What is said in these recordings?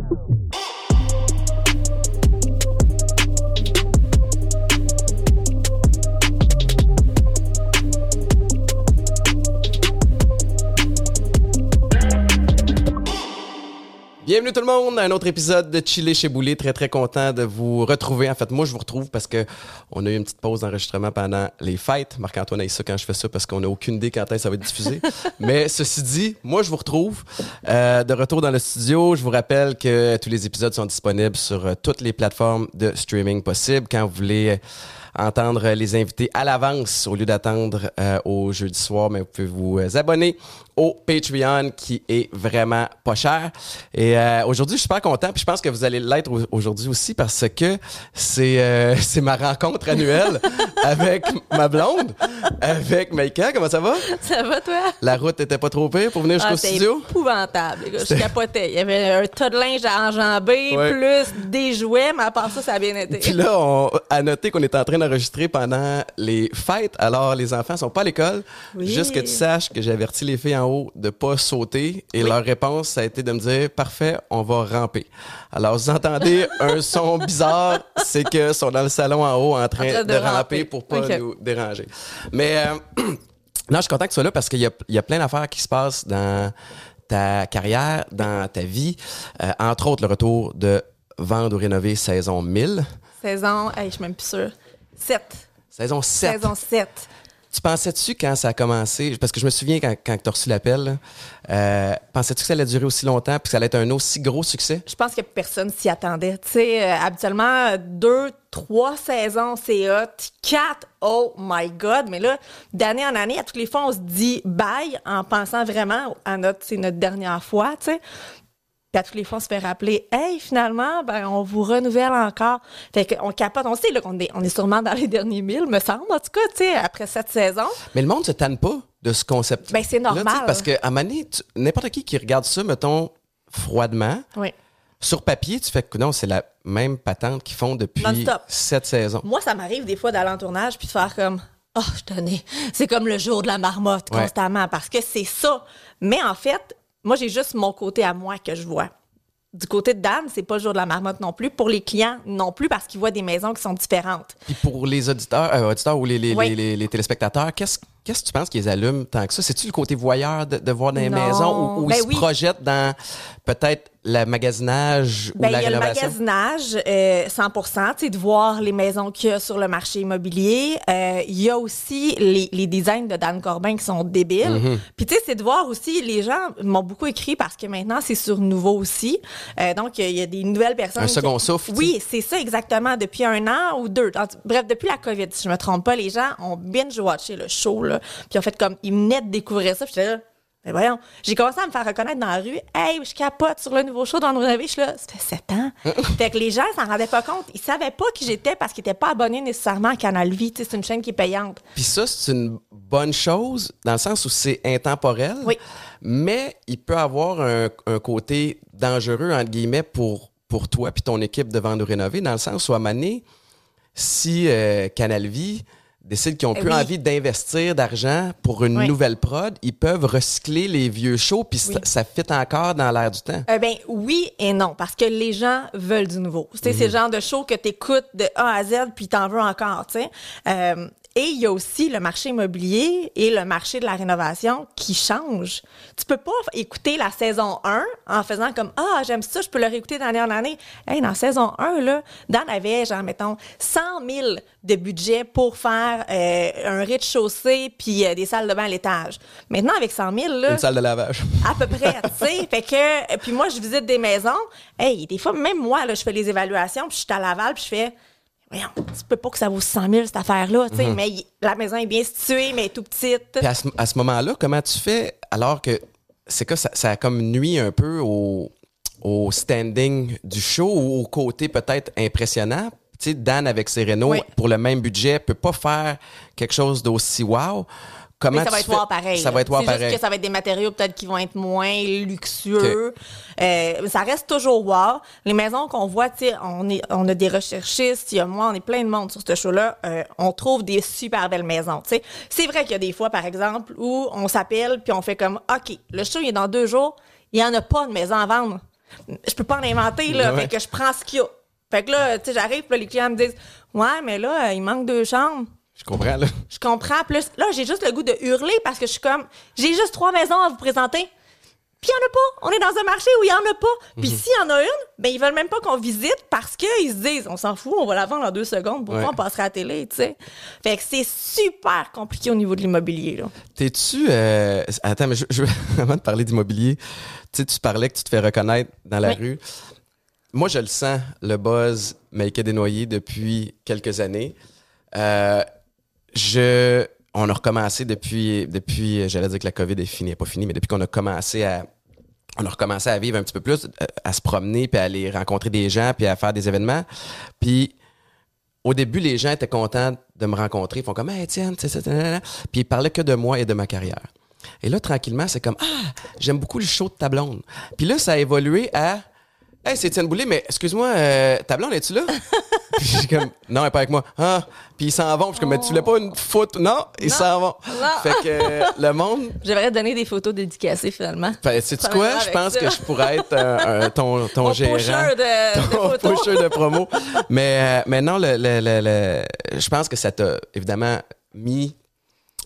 Wow. Bienvenue tout le monde à un autre épisode de Chiller chez Boulet. Très très content de vous retrouver. En fait, moi je vous retrouve parce que on a eu une petite pause d'enregistrement pendant les fêtes. Marc-Antoine a ça quand je fais ça parce qu'on n'a aucune idée quand ça va être diffusé. Mais ceci dit, moi je vous retrouve euh, de retour dans le studio. Je vous rappelle que tous les épisodes sont disponibles sur euh, toutes les plateformes de streaming possibles. Quand vous voulez entendre les invités à l'avance au lieu d'attendre euh, au jeudi soir, mais vous pouvez vous abonner au Patreon qui est vraiment pas cher. Et euh, aujourd'hui, je suis super content, puis je pense que vous allez l'être aujourd'hui aussi parce que c'est euh, c'est ma rencontre annuelle avec ma blonde, avec Maïka. Comment ça va? Ça va, toi? La route était pas trop pire pour venir jusqu'au ah, studio? épouvantable. Je capotais. Il y avait un tas de linge à enjamber, plus des jouets, mais à part ça, ça a bien été. Puis là, on a noté qu'on est en train d'enregistrer pendant les fêtes. Alors, les enfants sont pas à l'école. Juste que tu saches que j'ai averti les filles en haut de pas sauter. Et leur réponse, ça a été de me dire, parfait, on va ramper. Alors, vous entendez un son bizarre, c'est que sont dans le salon en haut en train, de, ramper, pour pas nous déranger. Mais euh, non, je suis content que tu sois là parce qu'il y a, y a plein d'affaires qui se passent dans ta carrière, dans ta vie. Euh, entre autres, le retour de Vendre ou rénover saison 1000. Saison, hey, je suis même plus sûre. 7. Saison 7. Saison 7. Tu pensais-tu quand ça a commencé, parce que je me souviens quand, quand tu as reçu l'appel, euh, pensais-tu que ça allait durer aussi longtemps puis que ça allait être un aussi gros succès? Je pense que personne s'y attendait. Tu sais, euh, habituellement, deux, trois saisons, c'est hot. Quatre, oh my God. Mais là, d'année en année, à toutes les fois, on se dit bye en pensant vraiment à notre, c'est notre dernière fois, tu sais. Puis à tous les fois, on se fait rappeler, hey, finalement, ben, on vous renouvelle encore. Fait qu'on capote. On sait qu'on est, on est sûrement dans les derniers mille, me semble, en tout cas, tu sais, après cette saison. Mais le monde se tanne pas de ce concept. Ben, c'est normal. parce que à Mané, n'importe qui qui regarde ça, mettons, froidement. Oui. Sur papier, tu fais que non, c'est la même patente qu'ils font depuis sept saisons. Moi, ça m'arrive des fois d'aller en tournage puis de faire comme Oh, je tenais. C'est comme le jour de la marmotte constamment parce que c'est ça. Mais en fait, moi, j'ai juste mon côté à moi que je vois. Du côté de Dan, c'est pas le jour de la marmotte non plus. Pour les clients non plus, parce qu'ils voient des maisons qui sont différentes. Puis pour les auditeurs, euh, auditeurs ou les, les, les, les téléspectateurs, qu'est-ce Qu'est-ce que tu penses qu'ils allument tant que ça? C'est-tu le côté voyeur de, voir dans les maisons ou, ils ben se projettent dans peut-être le magasinage ou ben, la? Il y a le magasinage, euh, 100% de voir les maisons qu'il y a sur le marché immobilier. Euh, il y a aussi les, les, designs de Dan Corbin qui sont débiles. Mm-hmm. Puis tu sais, c'est de voir aussi, les gens m'ont beaucoup écrit parce que maintenant, c'est sur nouveau aussi. Euh, donc, il y a des nouvelles personnes. Un second souffle. Oui, c'est ça exactement. Depuis un an ou deux. Bref, depuis la COVID, si je me trompe pas, les gens ont binge-watché le show. Puis en fait, comme, ils venaient de découvrir ça. Puis j'étais là, mais voyons, j'ai commencé à me faire reconnaître dans la rue. Hey, je capote sur le nouveau show dans le Je suis là, ça fait sept ans. fait que les gens s'en rendaient pas compte. Ils savaient pas qui j'étais parce qu'ils étaient pas abonnés nécessairement à Canal Vie. C'est une chaîne qui est payante. Puis ça, c'est une bonne chose dans le sens où c'est intemporel. Oui. Mais il peut avoir un, côté dangereux, entre guillemets, pour, pour toi puis ton équipe de vendre ou rénover, dans le sens où à Mané, si euh, Canal Vie décident qu'ils ont plus envie d'investir d'argent pour une nouvelle prod, ils peuvent recycler les vieux shows puis ça, fit encore dans l'air du temps. Euh, ben oui et non parce que les gens veulent du nouveau. C'est le mhm. genre de show que tu écoutes de A à Z puis t'en veux encore, tu sais. Euh, et il y a aussi le marché immobilier et le marché de la rénovation qui change. Tu peux pas écouter la saison 1 en faisant comme Ah, j'aime ça, je peux le réécouter d'année en année. Hey, dans saison 1, là, Dan avait, genre, mettons, 100 000 de budget pour faire euh, un rez-de-chaussée puis euh, des salles de bain à l'étage. Maintenant, avec 100 000, là. Une salle de lavage. À peu près, tu sais. fait que, puis moi, je visite des maisons. Hey, des fois, même moi, là, je fais les évaluations puis je suis à Laval puis je fais voyons, tu peux pas que ça vaut 100 000 cette affaire-là, tu sais, mhm. mais la maison est bien située, mais elle est tout petite. Puis à ce, moment-là, comment tu fais alors que c'est que ça, ça a comme nuit un peu au, au standing du show ou au côté peut-être impressionnant? Tu sais, Dan avec ses Renault, pour le même budget, peut pas faire quelque chose d'aussi wow. Comment ça va être voir pareil. Ça va être voir pareil. Juste que ça va être des matériaux peut-être qui vont être moins luxueux. Euh, ça reste toujours wow. Les maisons qu'on voit, tu sais, on est, on a des recherchistes. Il y a moi, on est plein de monde sur ce show-là. Euh, on trouve des super belles maisons. Tu sais, c'est vrai qu'il y a des fois, par exemple, où on s'appelle puis on fait comme, ok, le show il est dans deux jours, il y en a pas de maison à vendre. je peux pas en inventer, là. Ouais. Fait que je prends ce qu'il y a. Fait que là, tu sais, j'arrive, les clients me disent, ouais, mais là, il manque deux chambres. Je comprends, là. Je comprends. Plus là, j'ai juste le goût de hurler parce que je suis comme, j'ai juste trois maisons à vous présenter. Puis il n'y en a pas. On est dans un marché où il n'y en a pas. Puis s'il y en a une, ben ils veulent même pas qu'on visite parce qu'ils se disent, on s'en fout, on va la vendre en deux secondes. Pourquoi Ouais. on passerait à la télé, tu sais? Fait que c'est super compliqué au niveau de l'immobilier, là. T'es-tu. euh, Attends, mais je, je, avant de parler d'immobilier, tu sais, tu parlais que tu te fais reconnaître dans la Oui. rue. Moi, je le sens, le buzz Maïka Desnoyers depuis quelques années. Euh, je. On a recommencé depuis, depuis j'allais dire que la COVID est finie, pas finie, mais depuis qu'on a commencé à, on a recommencé à vivre un petit peu plus, euh, à se promener, puis à aller rencontrer des gens, puis à faire des événements. Puis au début, les gens étaient contents de me rencontrer. Ils font comme, hey, nanana. Puis ils parlaient que de moi et de ma carrière. Et là, tranquillement, c'est comme, ah, j'aime beaucoup le show de ta blonde. Puis là, ça a évolué à, hey, c'est Étienne Boulay, mais excuse-moi, euh, ta blonde, es-tu là? puis suis comme, non, elle est pas avec moi. Ah, puis ils s'en vont. Puis je suis comme, mais tu voulais pas une photo? Non, ils s'en vont. Fait que euh, le monde, J'aimerais donner des photos dédicacées, finalement. fait, sais-tu Ça quoi? Je pense ça. que je pourrais être euh, un- ton, ton Mon gérant de, de ton photos. pusher de promo. mais, euh, mais non, le, le- le- le- je pense que ça t'a évidemment mis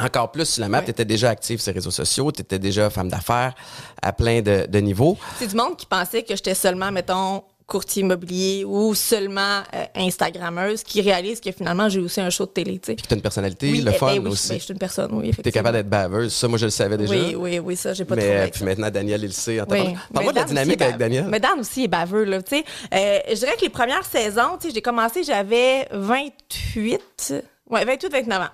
encore plus sur la map. Tu étais déjà active sur les réseaux sociaux, tu étais déjà femme d'affaires à plein de, de niveaux. C'est du monde qui pensait que j'étais seulement, mettons, courtier immobilier ou seulement euh, Instagrammeuse qui réalise que finalement, j'ai aussi un show de télé, tu. Puis tu as une personnalité, Oui, le eh fun ben oui, aussi. ben, je suis une personne, oui, tu es capable d'être baveuse. Ça, moi, je le savais déjà. Oui, oui, oui, ça, j'ai pas de mais trouble euh, puis ça. maintenant, Daniel, il le sait. en Oui. Parle-moi de la dynamique avec. Daniel. Mais Dan aussi est baveux, là, tu sais. Euh, je dirais que les premières saisons, tu sais, j'ai commencé, j'avais 28, ouais, 28, 29 ans.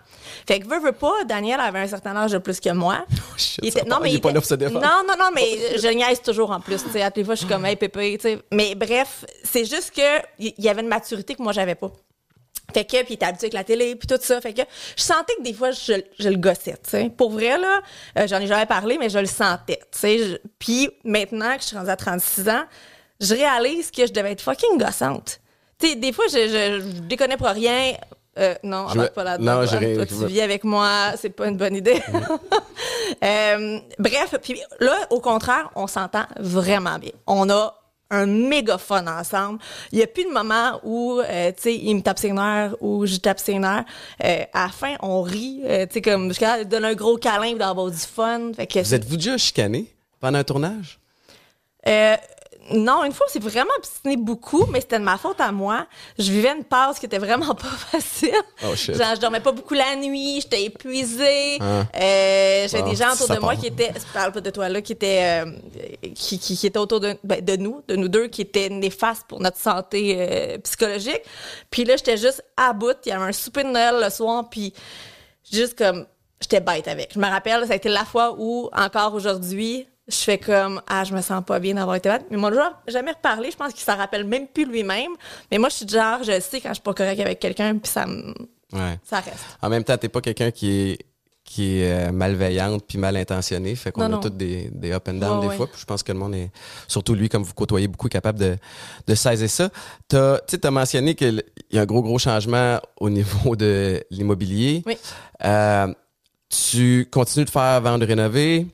Fait que veux, veux pas, Daniel avait un certain âge de plus que moi. shit, Il était- part, il est pas là pour se défendre. Non, non, non, mais je niaise toujours en plus, tu sais. À les fois, je suis comme, hey, pépé, tu sais. Mais bref, c'est juste que il y avait une maturité que moi, j'avais pas. Fait que, puis il était habitué avec la télé, puis tout ça. Fait que je sentais que des fois, je, je le gossais, tu sais. Pour vrai, là, euh, j'en ai jamais parlé, mais je le sentais, tu sais. Puis maintenant que je suis rendue à 36 ans, je réalise que je devais être fucking gossante. Tu sais, des fois, je, je, je déconnais pour rien. Euh, non, Je- embarque pas là-dedans. non, toi. tu vis avec moi, c'est pas une bonne idée. Euh, bref, puis là, au contraire, on s'entend vraiment bien. On a un méga fun ensemble. Il n'y a plus de moment où, euh, tu sais, il me tape ses nerfs ou je tape ses nerfs. Euh, à la fin, on rit. euh, tu sais, comme, je donner un gros câlin d'avoir du fun. Fait que Vous êtes-vous déjà chicané pendant un tournage? Non, une fois, c'est vraiment obstiné beaucoup, mais c'était de ma faute à moi. Je vivais une passe qui était vraiment pas facile. Oh, shit. Genre, je dormais pas beaucoup la nuit, j'étais épuisée. Hein. Euh, J'avais Bon, des gens autour de moi qui étaient, je parle pas de toi là, qui étaient, euh, qui, qui, qui étaient autour de, ben, de nous, de nous deux, qui étaient néfastes pour notre santé euh, psychologique. Puis là, j'étais juste à bout. Il y avait un souper de Noël le soir, puis juste comme j'étais bête avec. Je me rappelle, ça a été la fois où, encore aujourd'hui, je fais comme ah je me sens pas bien d'avoir été bête mais mon genre jamais reparlé je pense qu'il s'en rappelle même plus lui-même mais moi je suis du genre je sais quand je suis pas correct avec quelqu'un puis ça me Ouais. ça reste En même temps, t'es pas quelqu'un qui est qui est euh, malveillante puis mal intentionné. Fait qu'on a tous des, des up and down des ouais. fois. Puis je pense que le monde est, surtout lui, comme vous côtoyez beaucoup, capable de, de saisir ça. Tu t'as mentionné qu'il y a un gros, gros changement au niveau de l'immobilier. Oui. Euh, tu continues de faire vendre rénover.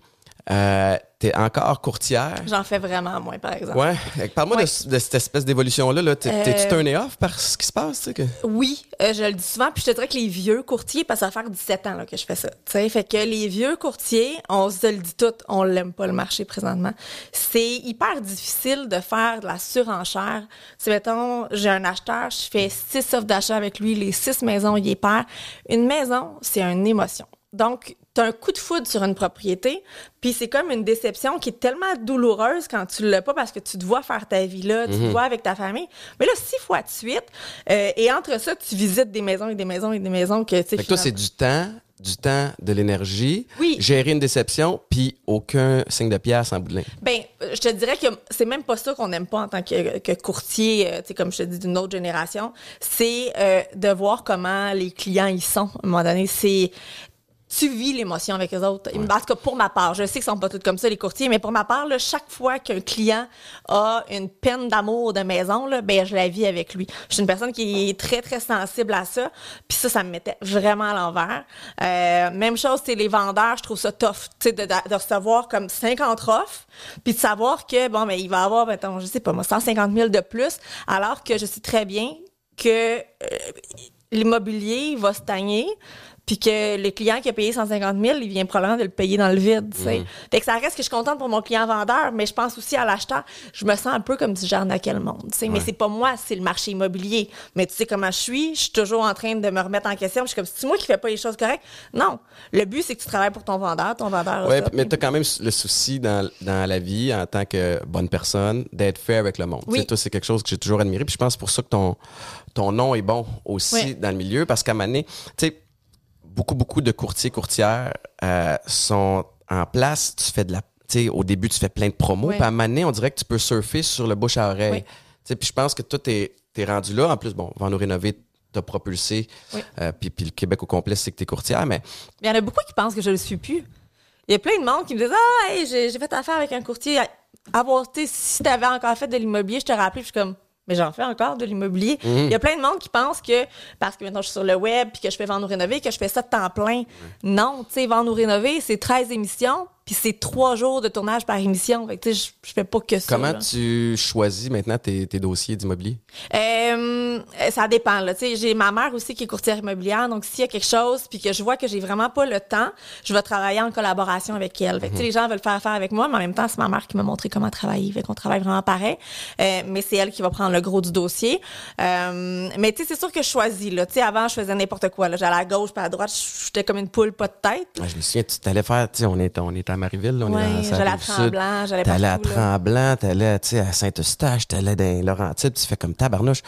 Euh, t'es encore courtière? j'en fais vraiment moins par exemple Ouais. Parle-moi Ouais. de, de cette espèce d'évolution-là. Là. T'es- Euh, T'es-tu turné off par ce qui se passe? tu sais, Que... Oui, euh, je le dis souvent, puis je te dirais que les vieux courtiers, parce que ça faire 17 ans là, que je fais ça. tu sais. Fait que les vieux courtiers, on se le dit tout, on l'aime pas le marché présentement. C'est hyper difficile de faire de la surenchère. Si mettons, j'ai un acheteur, je fais six offres d'achat avec lui, les six maisons, il est perd. Une maison, c'est une émotion. Donc, tu as un coup de foudre sur une propriété, puis c'est comme une déception qui est tellement douloureuse quand tu l'as pas parce que tu te vois faire ta vie là, tu te vois avec ta famille. Mais là, six fois de suite, euh, et entre ça, tu visites des maisons et des maisons et des maisons que tu sais. Fait que toi, c'est finalement- du temps, du temps, de l'énergie. Oui. Gérer une déception, puis aucun signe de pièce en bout de. Ben, je te dirais que c'est même pas ça qu'on n'aime pas en tant que, que courtier, euh, comme je te dis, d'une autre génération. C'est euh, de voir comment les clients y sont. À un moment donné, c'est tu vis l'émotion avec les autres. En tout cas, pour ma part, je sais qu'ils sont pas tous comme ça, les courtiers, mais pour ma part, là, chaque fois qu'un client a une peine d'amour de maison, là, ben, je la vis avec lui. Je suis une personne qui est très, très sensible à ça. Puis ça, ça me mettait vraiment à l'envers. Euh, même chose, c'est les vendeurs, je trouve ça tough, tu sais, de, de, recevoir comme 50 offres, puis de savoir que, bon, mais il va avoir, mettons, je sais pas moi, 150 000 de plus, alors que je sais très bien que euh, l'immobilier va stagner puis que le client qui a payé 150 000, il vient probablement de le payer dans le vide, tu sais. Mm. Fait que ça reste que je suis contente pour mon client vendeur, mais je pense aussi à l'acheteur. Je me sens un peu comme si j'arnaquais le monde, tu sais. Mais c'est pas moi, c'est le marché immobilier. Mais tu sais comment je suis, je suis toujours en train de me remettre en question. Je suis comme, c'est moi qui fais pas les choses correctes? Non. Le but, c'est que tu travailles pour ton vendeur, ton vendeur. Oui, mais tu as quand même le souci dans, dans, la vie, en tant que bonne personne, d'être fait avec le monde. Oui. Toi, c'est quelque chose que j'ai toujours admiré. Puis je pense pour ça que ton, ton nom est bon aussi dans le milieu, parce qu'à un tu sais, beaucoup, beaucoup de courtiers, courtières euh, sont en place. Tu fais de la. Tu sais, au début, tu fais plein de promos. Puis à un moment donné, on dirait que tu peux surfer sur le bouche à oreille. Puis je pense que toi, tu es, rendu là. En plus, bon, va nous rénover t'as propulsé. Euh, puis, puis le Québec au complet, c'est que tu es courtière. Mais... Il y en a beaucoup qui pensent que je le suis plus. Il y a plein de monde qui me disent Ah, hey, j'ai fait affaire avec un courtier. Avoir, si tu avais encore fait de l'immobilier, je te rappelais. je suis comme mais j'en fais encore de l'immobilier. Mhm. Il y a plein de monde qui pense que parce que maintenant je suis sur le web puis que je fais vendre ou rénover, que je fais ça de temps plein. Non, tu sais, vendre ou rénover, c'est 13 émissions, puis c'est trois jours de tournage par émission. Fait que, je, je fais pas que ça. Comment tu choisis maintenant tes, tes dossiers d'immobilier? Euh, ça dépend. Là. J'ai ma mère aussi qui est courtière immobilière. Donc, s'il y a quelque chose puis que je vois que j'ai vraiment pas le temps, je vais travailler en collaboration avec elle. Fait que, Les gens veulent faire affaire avec moi, mais en même temps, c'est ma mère qui m'a montré comment travailler. Fait qu'on travaille vraiment pareil. Euh, mais c'est elle qui va prendre le gros du dossier. Euh, mais tu sais, c'est sûr que je choisis. Là. sais, avant, je faisais n'importe quoi. J'allais à gauche puis à droite. J'étais comme une poule, pas de tête. je me souviens, tu t'allais faire... On est, on est à Marieville, on est dans J'allais à Tremblant, j'allais T'allais à Tremblant, t'allais à Saint-Eustache, t'allais dans Laurentides, tu fais comme tabarnouche.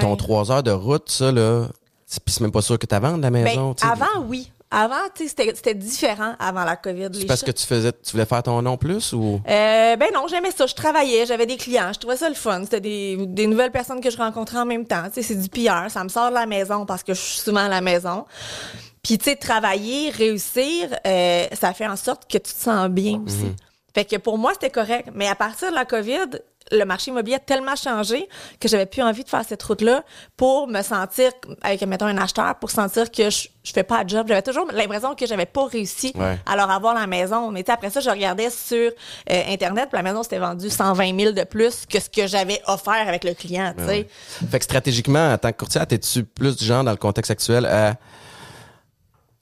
Ton trois heures de route, ça, là, c'est même pas sûr que tu vendu la maison. Ben, avant, oui. Avant, c'était différent avant la COVID. C'est parce que tu faisais, tu voulais faire ton nom plus ou? Euh, ben non, j'aimais ça. Je travaillais, j'avais des clients, je trouvais ça le fun. C'était des, des nouvelles personnes que je rencontrais en même temps. c'est du pire. Ça me sort de la maison parce que je suis souvent à la maison. Puis, tu sais, travailler, réussir, euh, ça fait en sorte que tu te sens bien aussi. Mhm. Fait que pour moi, c'était correct. Mais à partir de la COVID, le marché immobilier a tellement changé que j'avais plus envie de faire cette route-là pour me sentir, avec, mettons, un acheteur, pour sentir que je, je fais pas de job. J'avais toujours l'impression que j'avais pas réussi à leur avoir la maison. Mais après ça, je regardais sur euh, Internet, puis la maison s'était vendue 120 000 de plus que ce que j'avais offert avec le client, tu sais. Fait que stratégiquement, en tant que courtier, es-tu plus du genre, dans le contexte actuel, à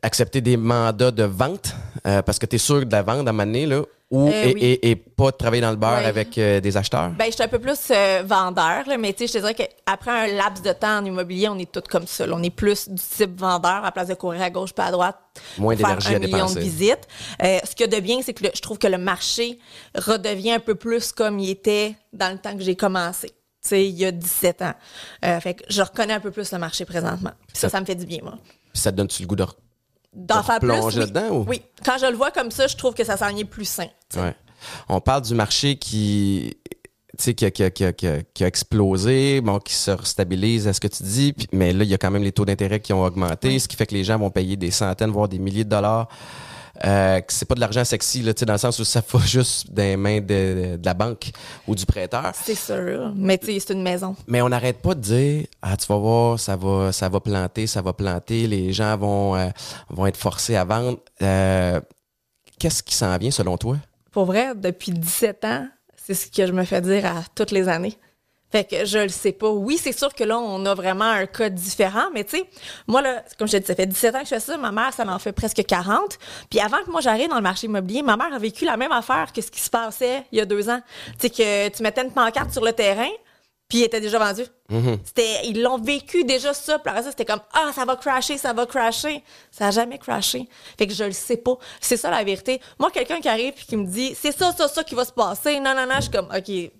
accepter des mandats de vente euh, parce que tu es sûr de la vente à un moment là, ou, euh, et, et, pas travailler dans le beurre avec euh, des acheteurs? Ben, je suis un peu plus vendeur, là, mais tu sais, je te dirais qu'après un laps de temps en immobilier, on est tous comme ça. On est plus du type vendeur à place de courir à gauche pas à droite. Moins d'énergie à million de visites. ce que de bien, c'est que je trouve que le marché redevient un peu plus comme il était dans le temps que j'ai commencé. Tu sais, il y a 17 ans. fait que je reconnais un peu plus le marché présentement. ça, ça me fait du bien, moi. Ça te donne-tu le goût de d'en faire plus. Oui. dedans ou? Oui. Quand je le vois comme ça, je trouve que ça s'en est plus sain. Ouais. On parle du marché qui qui a, qui, a, qui, a, qui a, explosé, bon, qui se stabilise à ce que tu dis, mais là, il y a quand même les taux d'intérêt qui ont augmenté, ce qui fait que les gens vont payer des centaines, voire des milliers de dollars euh, que c'est pas de l'argent sexy, là, dans le sens où ça va juste des mains de, de la banque ou du prêteur. C'est sûr. Mais tu sais, c'est une maison. Mais on n'arrête pas de dire Ah, tu vas voir, ça va, ça va planter, ça va planter, les gens vont, euh, vont être forcés à vendre. Euh, Qu'est-ce qui s'en vient selon toi? Pour vrai, depuis 17 ans, c'est ce que je me fais dire à toutes les années. Fait que je le sais pas. Oui, c'est sûr que là, on a vraiment un cas différent, mais tu sais, moi, là, comme je te dis, ça fait 17 ans que je fais ça. Ma mère, ça en fait presque 40. Puis avant que moi, j'arrive dans le marché immobilier, ma mère a vécu la même affaire que ce qui se passait il y a deux ans. Tu sais, que tu mettais une pancarte sur le terrain, puis il était déjà vendu. Mm-hmm. C'était, ils l'ont vécu déjà ça. Puis après ça, c'était comme ah ça va crasher, ça va crasher. Ça a jamais crashé. Fait que je le sais pas. C'est ça la vérité. Moi, quelqu'un qui arrive puis qui me dit c'est ça, ça, ça qui va se passer. Non, non, non. Je suis comme ok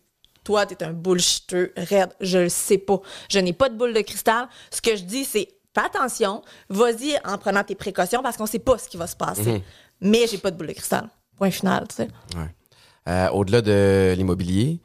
toi, t'es un bullshitter raide. Je le sais pas. Je n'ai pas de boule de cristal. Ce que je dis, c'est fais attention, vas-y en prenant tes précautions parce qu'on sait pas ce qui va se passer. Mhm. Mais j'ai pas de boule de cristal. Point final, tu sais. Euh, au-delà de l'immobilier,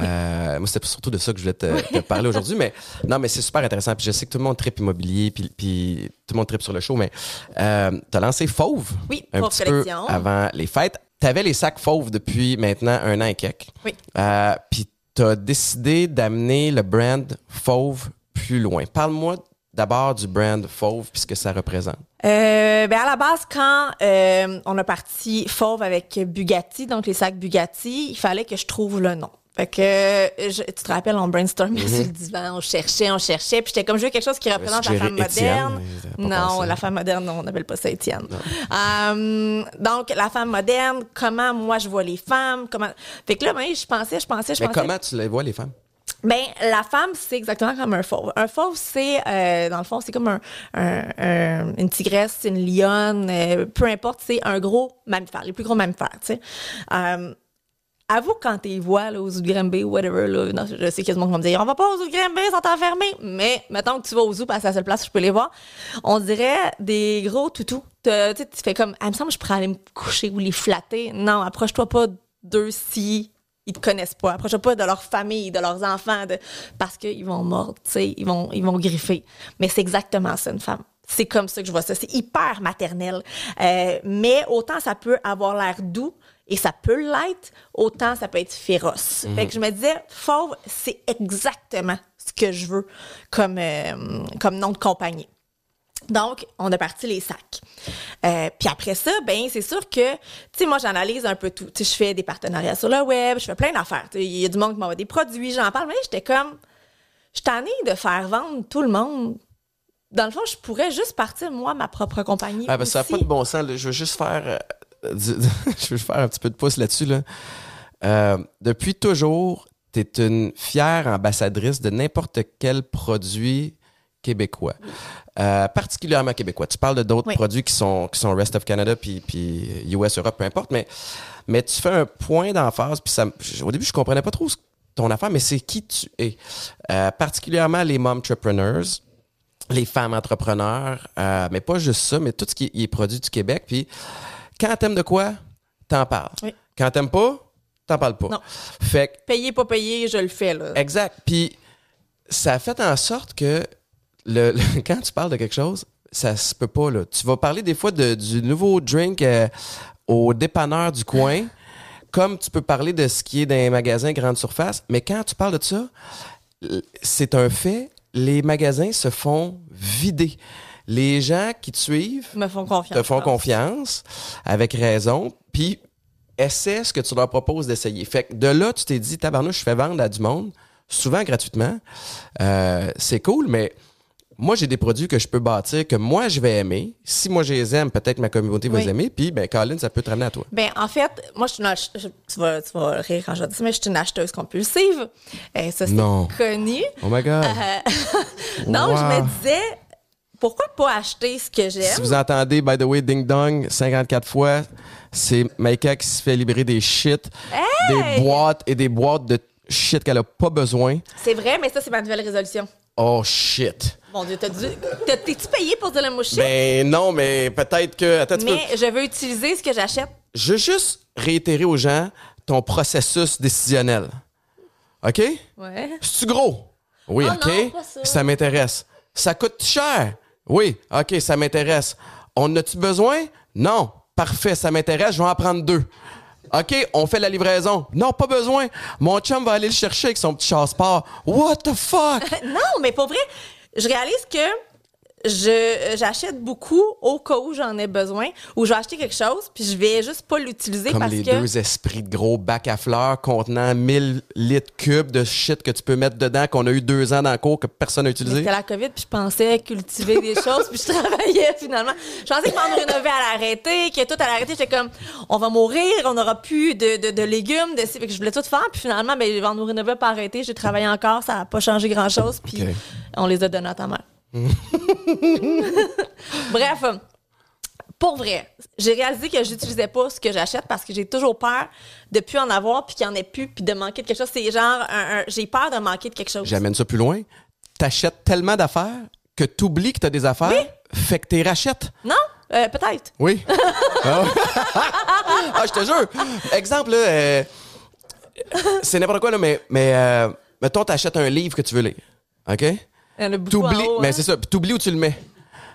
Euh, moi, c'était surtout de ça que je voulais te, te parler aujourd'hui. Mais non, mais c'est super intéressant. Puis je sais que tout le monde tripe immobilier, puis, puis tout le monde tripe sur le show. Mais euh, tu as lancé Fauve Oui, un Fauve petit Collection. peu avant les fêtes. Tu avais les sacs Fauve depuis maintenant un an et quelques. Oui. Euh, puis tu as décidé d'amener le brand Fauve plus loin. Parle-moi d'abord du brand Fauve puis ce que ça représente. Euh, ben à la base, quand euh, on a parti Fauve avec Bugatti, donc les sacs Bugatti, il fallait que je trouve le nom. Fait que, je- tu te rappelles, on brainstormait Mhm. sur le divan, on cherchait, on cherchait, puis j'étais comme, je veux quelque chose qui représente la femme Étienne, moderne. Non, pensé. la femme moderne, non, on n'appelle pas ça Étienne. Euh, donc, la femme moderne, comment moi je vois les femmes, comment... Fait que là, ben, je pensais, je pensais, je Mais pensais... comment tu les vois, les femmes? Ben, la femme, c'est exactement comme un fauve. Un fauve, c'est, euh, dans le fond, c'est comme un, un- un- une tigresse, une lionne, euh, peu importe, c'est un gros mammifère, les plus gros mammifères, tu sais. Euh, avoue, quand tu les vois, là, aux zoos de Granby ou whatever, là, je sais monde qui va me dire, on va pas aux zoos de Granby, ils sont enfermés. Mais, mettons que tu vas aux zoos, parce que c'est la seule place où je peux les voir, on dirait des gros toutous. Tu fais comme, ah, il me semble que je pourrais aller me coucher ou les flatter. Non, approche-toi pas d'eux si ils te connaissent pas. Approche-toi pas de leur famille, de leurs enfants, de... parce qu'ils vont mordre, ils vont, ils vont griffer. Mais c'est exactement ça, une femme. C'est comme ça que je vois ça. C'est hyper maternel. Euh, mais autant ça peut avoir l'air doux et ça peut l'être, autant ça peut être féroce. Fait que je me disais, fauve, c'est exactement ce que je veux comme, euh, comme nom de compagnie. Donc, on a parti les sacs. Euh, puis après ça, ben c'est sûr que, tu sais, moi, j'analyse un peu tout. Tu sais, je fais des partenariats sur le web, je fais plein d'affaires. Il y a du monde qui m'envoie des produits, j'en parle, mais j'étais comme, je suis tannée de faire vendre tout le monde. Dans le fond, je pourrais juste partir, moi, ma propre compagnie. Ah, ben, ça n'a pas de bon sens. là. Je veux juste faire, euh, je veux faire un petit peu de pouce là-dessus. Là. Euh, depuis toujours, tu es une fière ambassadrice de n'importe quel produit québécois. Euh, particulièrement québécois. Tu parles de d'autres Oui. produits qui sont, qui sont Rest of Canada puis, puis US, Europe, peu importe, mais, mais tu fais un point d'emphase. Puis ça, au début, je comprenais pas trop ton affaire, mais c'est qui tu es. Euh, particulièrement les momtrepreneurs les femmes entrepreneurs, euh, mais pas juste ça, mais tout ce qui est, est produit du Québec. Puis quand t'aimes de quoi, t'en parles. Oui. Quand t'aimes pas, t'en parles pas. Non. Fait que, Payer, pas payer, je le fais, là. exact. Puis ça a fait en sorte que le, le- quand tu parles de quelque chose, ça se peut pas. Là. Tu vas parler des fois de- du nouveau drink euh, au dépanneur du coin, comme tu peux parler de ce qui est dans les magasins grande surface. Mais quand tu parles de ça, c'est un fait, les magasins se font vider. Les gens qui te suivent Ils me font confiance. te font je confiance, avec raison, puis essaie ce que tu leur proposes d'essayer. Fait que de là, tu t'es dit, tabarnouche, je fais vendre à du monde, souvent gratuitement. Euh, c'est cool, mais moi, j'ai des produits que je peux bâtir, que moi, je vais aimer. Si moi, je les aime, peut-être ma communauté va Oui. les aimer, puis, ben, Colin, ça peut te ramener à toi. Ben, en fait, moi, je suis une ach- je- tu, vas, tu vas rire quand je dis ça, mais je suis une acheteuse compulsive. Euh, ça, c'est Non. connu. Oh my God! Donc, je Wow. me disais, pourquoi pas acheter ce que Si j'aime? vous entendez, by the way, ding dong, 54 fois, c'est Maïka qui se fait libérer des shit, des boîtes et des boîtes de shit qu'elle a pas besoin. C'est vrai, mais ça, c'est ma nouvelle résolution. Oh shit! Mon Dieu, t'as dû. T'es-tu payé pour dire le mot shit? Ben non, mais peut-être que. Attends, mais je veux utiliser ce que j'achète. Je veux juste réitérer aux gens ton processus décisionnel. OK? Ouais. C'est-tu gros? Oui, Oh OK? non, pas ça. m'intéresse. Ça coûte cher? Oui, OK, ça m'intéresse. On a-tu besoin? Non. Parfait, ça m'intéresse, je vais en prendre deux. OK, on fait la livraison. Non, pas besoin. Mon chum va aller le chercher avec son petit chasse-part. What the fuck? Non, mais pour vrai, je réalise que je j'achète beaucoup au cas où j'en ai besoin ou je vais acheter quelque chose puis je vais juste pas l'utiliser Comme parce les que deux esprits de gros bacs à fleurs contenant 1000 litres cubes de shit que tu peux mettre dedans, qu'on a eu deux ans dans le cours que personne n'a utilisé. C'était la COVID, puis je pensais cultiver des choses, puis je travaillais finalement. Je pensais que Vendre Rénové allait arrêter, que tout allait arrêter. J'étais comme, on va mourir, on n'aura plus de, de, de légumes, de fait que je voulais tout faire, puis finalement, ben, Vendre Rénové n'a pas arrêté. J'ai travaillé encore, ça n'a pas changé grand-chose, puis Ok. on les a donnés à ta mère. Bref, pour vrai, j'ai réalisé que j'utilisais pas ce que j'achète parce que j'ai toujours peur de plus en avoir, puis qu'il n'y en ait plus, puis de manquer de quelque chose. C'est genre, un- un- j'ai peur de manquer de quelque chose. J'amène ça plus loin. T'achètes tellement d'affaires que t'oublies que t'as des affaires, fait que t'es rachètes. Non? Euh, peut-être. Oui. ah, je te jure. Exemple, euh, c'est n'importe quoi, là, mais, mais euh, mettons, t'achètes un livre que tu veux lire. OK? Il y en a beaucoup en T'oublies, mais hein. c'est ça, puis t'oublies où tu le mets.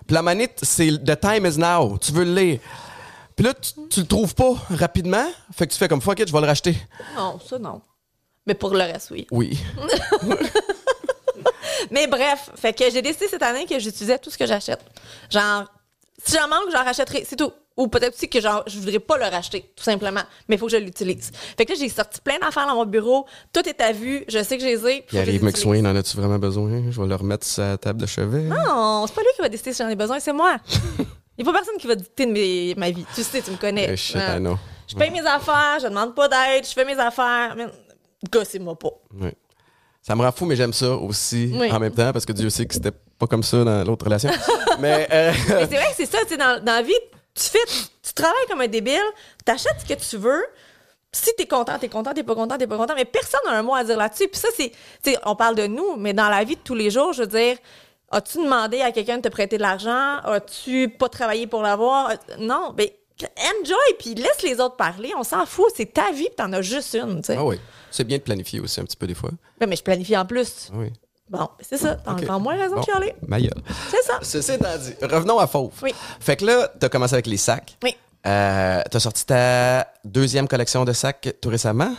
Puis la manette, c'est The time is now. Tu veux le lire. Puis là, tu, tu le trouves pas rapidement. Fait que tu fais comme fuck it, je vais le racheter. Non, ça, non. Mais pour le reste, oui. Oui. Mais bref, fait que j'ai décidé cette année que j'utilisais tout ce que j'achète. Genre, si j'en manque, j'en rachèterai, c'est tout. Ou peut-être aussi que genre, je voudrais pas le racheter, tout simplement. Mais il faut que je l'utilise. Fait que là, j'ai sorti plein d'affaires dans mon bureau. Tout est à vue. Je sais que je les ai. Puis arrive McSwain, en as-tu vraiment besoin? Je vais le remettre sur sa table de chevet. Non, c'est pas lui qui va décider si j'en ai besoin, c'est moi. Il n'y a pas personne qui va dicter de mes- ma vie. Tu sais, tu me connais. Eh, shit. I know. Je paye mes affaires, je demande pas d'aide, je fais mes affaires. Mais gossez-moi pas. Oui. Ça me rend fou, mais j'aime ça aussi Oui. en même temps parce que Dieu sait que c'était pas comme ça dans l'autre relation. mais euh, Mais c'est vrai que c'est ça, tu sais, dans, dans la vie, tu fais, tu, travailles comme un débile, t'achètes ce que tu veux. Si t'es content, t'es content, t'es pas content, t'es pas content, mais personne n'a un mot à dire là-dessus. Puis ça, c'est, on parle de nous, mais dans la vie de tous les jours, je veux dire, as-tu demandé à quelqu'un de te prêter de l'argent? As-tu pas travaillé pour l'avoir? Non, mais enjoy, puis laisse les autres parler, on s'en fout, c'est ta vie, puis t'en as juste une, ah oui, c'est bien de planifier aussi un petit peu des fois. Ouais, mais je planifie en plus. Oui. Bon, c'est ça, t'as Ok. encore moins raison Bon, de chialer. ma gueule. C'est ça. Ceci étant dit, revenons à Fauve. Oui. Fait que là, t'as commencé avec les sacs. Oui. Euh, t'as sorti ta deuxième collection de sacs tout récemment?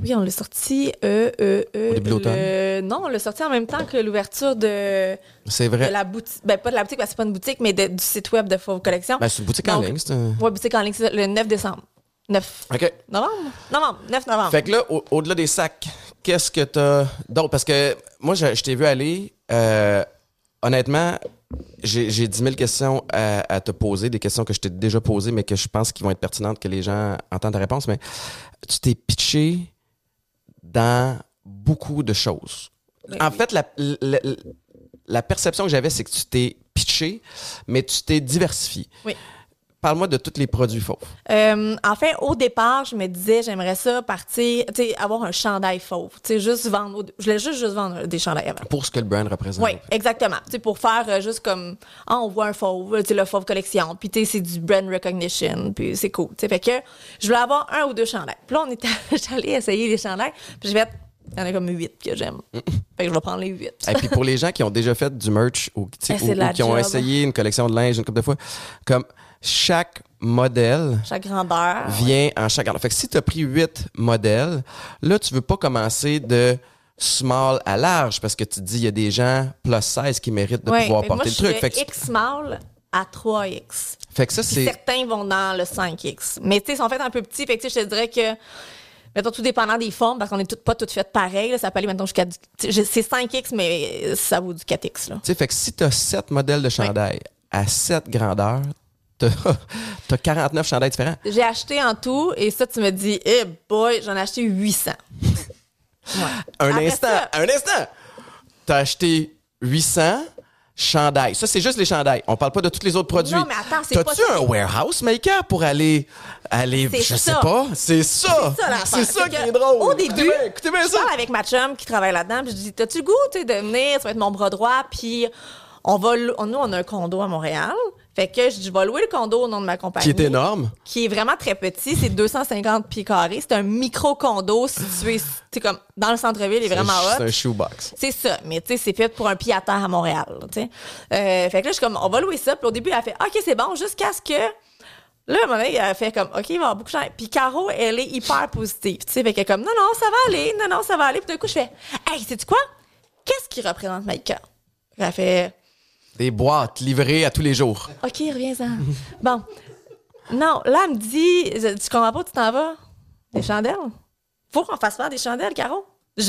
Oui, on l'a sorti. Euh, euh, euh, Au début le- Non, on l'a sorti en même temps que l'ouverture de, C'est de vrai. la boutique. Ben, pas de la boutique, parce que c'est pas une boutique, mais de- du site web de Fauve Collection. Ben, c'est une boutique en ligne. c'est un- Ouais, boutique en ligne, c'est ça, le 9 décembre. 9 OK. novembre? Novembre, 9 novembre. Fait que là, au- au-delà des sacs, qu'est-ce que t'as d'autre? Parce que moi, je, je t'ai vu aller. euh, honnêtement, j'ai j'ai 10 000 questions à, à te poser, des questions que je t'ai déjà posées, mais que je pense qu'ils vont être pertinentes, que les gens entendent ta réponse. Mais tu t'es pitché dans beaucoup de choses. Oui. En fait, la, la, la perception que j'avais, c'est que tu t'es pitché, mais tu t'es diversifié. Oui. Parle-moi de tous les produits fauves. Euh, en fait, au départ, je me disais, j'aimerais ça partir, tu sais, avoir un chandail fauve. Tu sais, juste vendre. Je voulais juste, juste vendre des chandails avant. Pour ce que le brand représente. Oui, exactement. Tu sais, pour faire euh, juste comme, ah, on voit un fauve, tu sais, le fauve collection, puis tu sais, c'est du brand recognition, puis c'est cool. Tu sais, fait que je voulais avoir un ou deux chandails. Puis là, on était, j'allais essayer les chandails, puis je vais être, il y en a comme huit que j'aime. fait que je vais prendre les huit. Et puis pour les gens qui ont déjà fait du merch ou, Eh, ou- ou qui ont essayé une collection de linge une couple de fois, comme chaque modèle Chaque grandeur. vient en chaque grandeur. Fait que si tu as pris huit modèles, là, tu veux pas commencer de small à large parce que tu te dis, il y a des gens plus 16 qui méritent de Ouais, pouvoir porter moi, le truc. Fait que, X small à 3X. fait que ça, c'est. certains vont dans le 5X. Mais tu sais, ils sont faits un peu petits. Fait que je te dirais que, mettons, tout dépendant des formes, parce qu'on est toutes, pas toutes faites pareil, là, ça peut aller, maintenant jusqu'à. C'est 5X, mais ça vaut du 4X. Là. Tu sais, fait que si tu as 7 modèles de chandail à 7 grandeurs, tu as 49 chandails différents. J'ai acheté en tout, et ça, tu me dis, eh boy, j'en ai acheté 800. Ouais. Un Après instant, ça- un instant. T'as acheté 800 chandails. Ça, c'est juste les chandails. On parle pas de tous les autres produits. Non, mais attends, c'est pas T'as-tu ça. un warehouse maker pour aller, aller, je ça. sais pas? C'est ça. C'est ça, ça qui est drôle. Au Écoutez début, bien, écoutez bien je ça. parle avec ma chum qui travaille là-dedans, puis je dis T'as-tu le goût de venir Tu vas être mon bras droit, puis on va. Nous, on a un condo à Montréal. Fait que je, dis, je vais louer le condo au nom de ma compagnie. Qui est énorme. Qui est vraiment très petit. C'est 250 pieds carrés. C'est un micro-condo situé tu sais, comme dans le centre-ville. Il est vraiment C'est hot. un shoebox. C'est ça, mais tu sais, c'est fait pour un pied à terre à Montréal, tu sais. Euh, fait que là, je suis comme, on va louer ça. Puis au début, elle a fait, OK, c'est bon, jusqu'à ce que. Là, à un moment donné, elle a fait comme, OK, il va y avoir beaucoup de gens. Puis Caro, elle est hyper positive, tu sais. Fait qu'elle est comme, non, non, ça va aller, non, non, ça va aller. Puis d'un coup, je fais, hey, sais-tu quoi? Qu'est-ce qui représente Maïka? Elle fait, Des boîtes livrées à tous les jours. OK, reviens-en. bon. Non, là, elle me dit, tu comprends pas tu t'en vas? Des chandelles? Faut qu'on fasse faire des chandelles, Caro.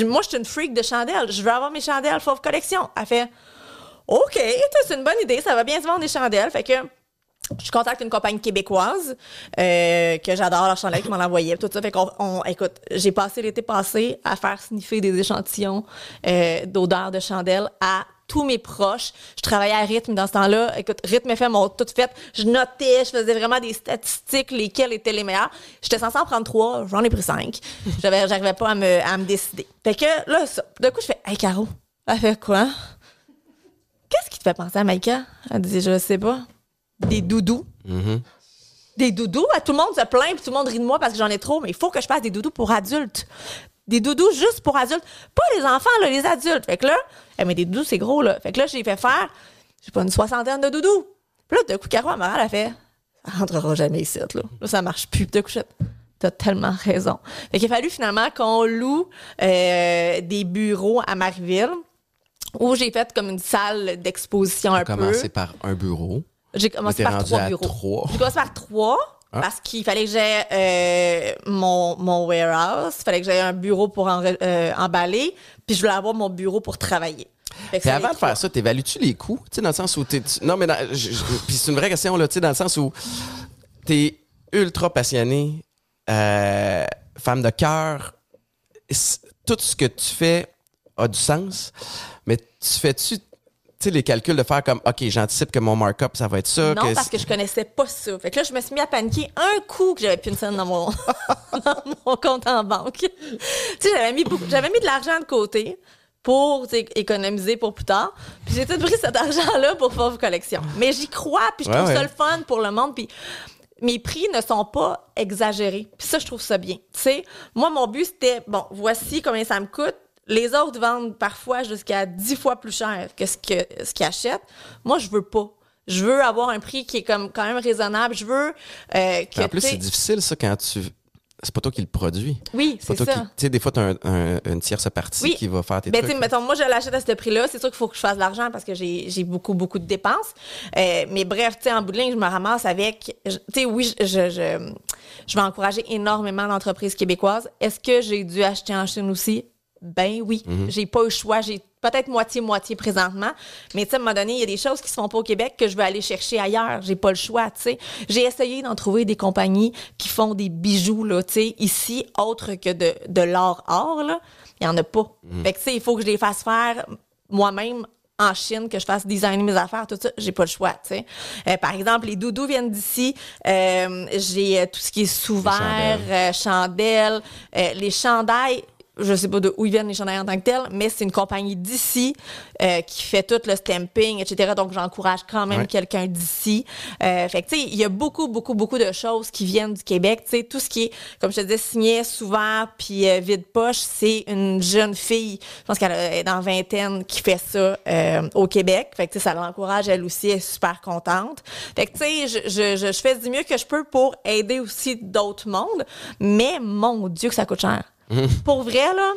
Moi, je suis une freak de chandelles. Je veux avoir mes chandelles Fauve Collection. Elle fait, OK, c'est une bonne idée. Ça va bien se vendre des chandelles. Fait que je contacte une compagnie québécoise euh, que j'adore leur chandelle qui m'en envoyait tout ça fait qu'on on- écoute j'ai passé l'été passé à faire sniffer des échantillons euh, d'odeurs de chandelle à tous mes proches je travaillais à rythme dans ce temps-là écoute rythme FM m'ont tout fait je notais je faisais vraiment des statistiques lesquelles étaient les meilleures j'étais censée en prendre trois j'en ai pris cinq j'avais j'arrivais pas à me, à me décider fait que là ça d'un coup je fais hey Caro elle fait quoi? Qu'est-ce qui te fait penser à Maïka? Elle dit, je sais pas. Des doudous. des doudous. Tout le monde se plaint, puis tout le monde rit de moi parce que j'en ai trop, mais il faut que je fasse des doudous pour adultes. Des doudous juste pour adultes. Pas les enfants, là, les adultes. Fait que là, eh, mais des doudous, c'est gros, là. Fait que là, j'ai fait faire, je sais pas, une soixantaine de doudous. Puis là, de coup, Caro, elle a fait, ça rentrera jamais ici, là. Là, ça marche plus. De coup, T'as tellement raison. Fait qu'il a fallu finalement qu'on loue euh, des bureaux à Marieville où j'ai fait comme une salle d'exposition un peu. commencé par un bureau. J'ai commencé par trois bureaux. J'ai commencé par trois. Ah. Parce qu'il fallait que j'aie euh, mon, mon warehouse, il fallait que j'aie un bureau pour euh, emballer, puis je voulais avoir mon bureau pour travailler. Puis avant de faire ça, t'évalues-tu les coûts? Tu sais, dans le sens où t'es. Non, mais puis c'est une vraie question, là, tu sais, dans le sens où t'es ultra passionné, euh, femme de cœur, tout ce que tu fais a du sens, mais tu fais-tu les calculs de faire comme, OK, j'anticipe que mon markup, ça va être ça. Non, parce que je connaissais pas ça. Fait que là, je me suis mis à paniquer un coup que j'avais plus une scène dans mon, dans mon compte en banque. tu sais, j'avais mis, j'avais mis de l'argent de côté pour économiser pour plus tard. Puis j'ai tout pris cet argent-là pour faire vos collections. Mais j'y crois, puis je trouve ça le fun pour le monde. Puis mes prix ne sont pas exagérés. Puis ça, je trouve ça bien. Tu sais, moi, mon but, c'était, bon, voici combien ça me coûte. Les autres vendent parfois jusqu'à 10 fois plus cher que ce que ce qu'ils achètent. Moi, je veux pas. Je veux avoir un prix qui est comme quand même raisonnable. Je veux euh, que. En plus, c'est difficile ça quand tu c'est pas toi qui le produis. Oui, c'est ça. Tu sais, des fois, tu as un, une tierce partie qui va faire tes ben, trucs. Mettons, moi, je l'achète à ce prix-là. C'est sûr qu'il faut que je fasse de l'argent parce que j'ai beaucoup, beaucoup de dépenses. Euh, mais bref, tu sais, en bout de ligne, je me ramasse avec... Tu sais, oui, je, je, je, vais encourager énormément l'entreprise québécoise. Est-ce que j'ai dû acheter en Chine aussi? Ben oui. Mhm. J'ai pas eu le choix. J'ai peut-être moitié-moitié présentement. Mais tu sais, à un moment donné, il y a des choses qui se font pas au Québec que je vais aller chercher ailleurs. J'ai pas le choix, tu sais. J'ai essayé d'en trouver des compagnies qui font des bijoux, là, tu sais, ici, autre que de, de l'or-or, là. Il y en a pas. Mm. Fait que, tu sais, il faut que je les fasse faire moi-même en Chine, que je fasse designer mes affaires, tout ça, j'ai pas le choix, tu sais. Euh, par exemple, les doudous viennent d'ici. Euh, j'ai euh, tout ce qui est sous-verre, chandelles, les chandails je sais pas de où ils viennent les chandails en tant que tels, mais c'est une compagnie d'ici euh, qui fait tout le stamping, etc. Donc j'encourage quand même quelqu'un d'ici. Euh, fait que tu sais, il y a beaucoup, beaucoup, beaucoup de choses qui viennent du Québec. Tu sais, tout ce qui est, comme je te disais, signé souvent puis euh, vide poche, c'est une jeune fille, je pense qu'elle est dans vingtaine, qui fait ça euh, au Québec. Fait que tu sais, ça l'encourage elle aussi, elle est super contente. Fait que tu sais, je, je, je, je fais du mieux que je peux pour aider aussi d'autres mondes, mais mon Dieu que ça coûte cher. Pour vrai, là,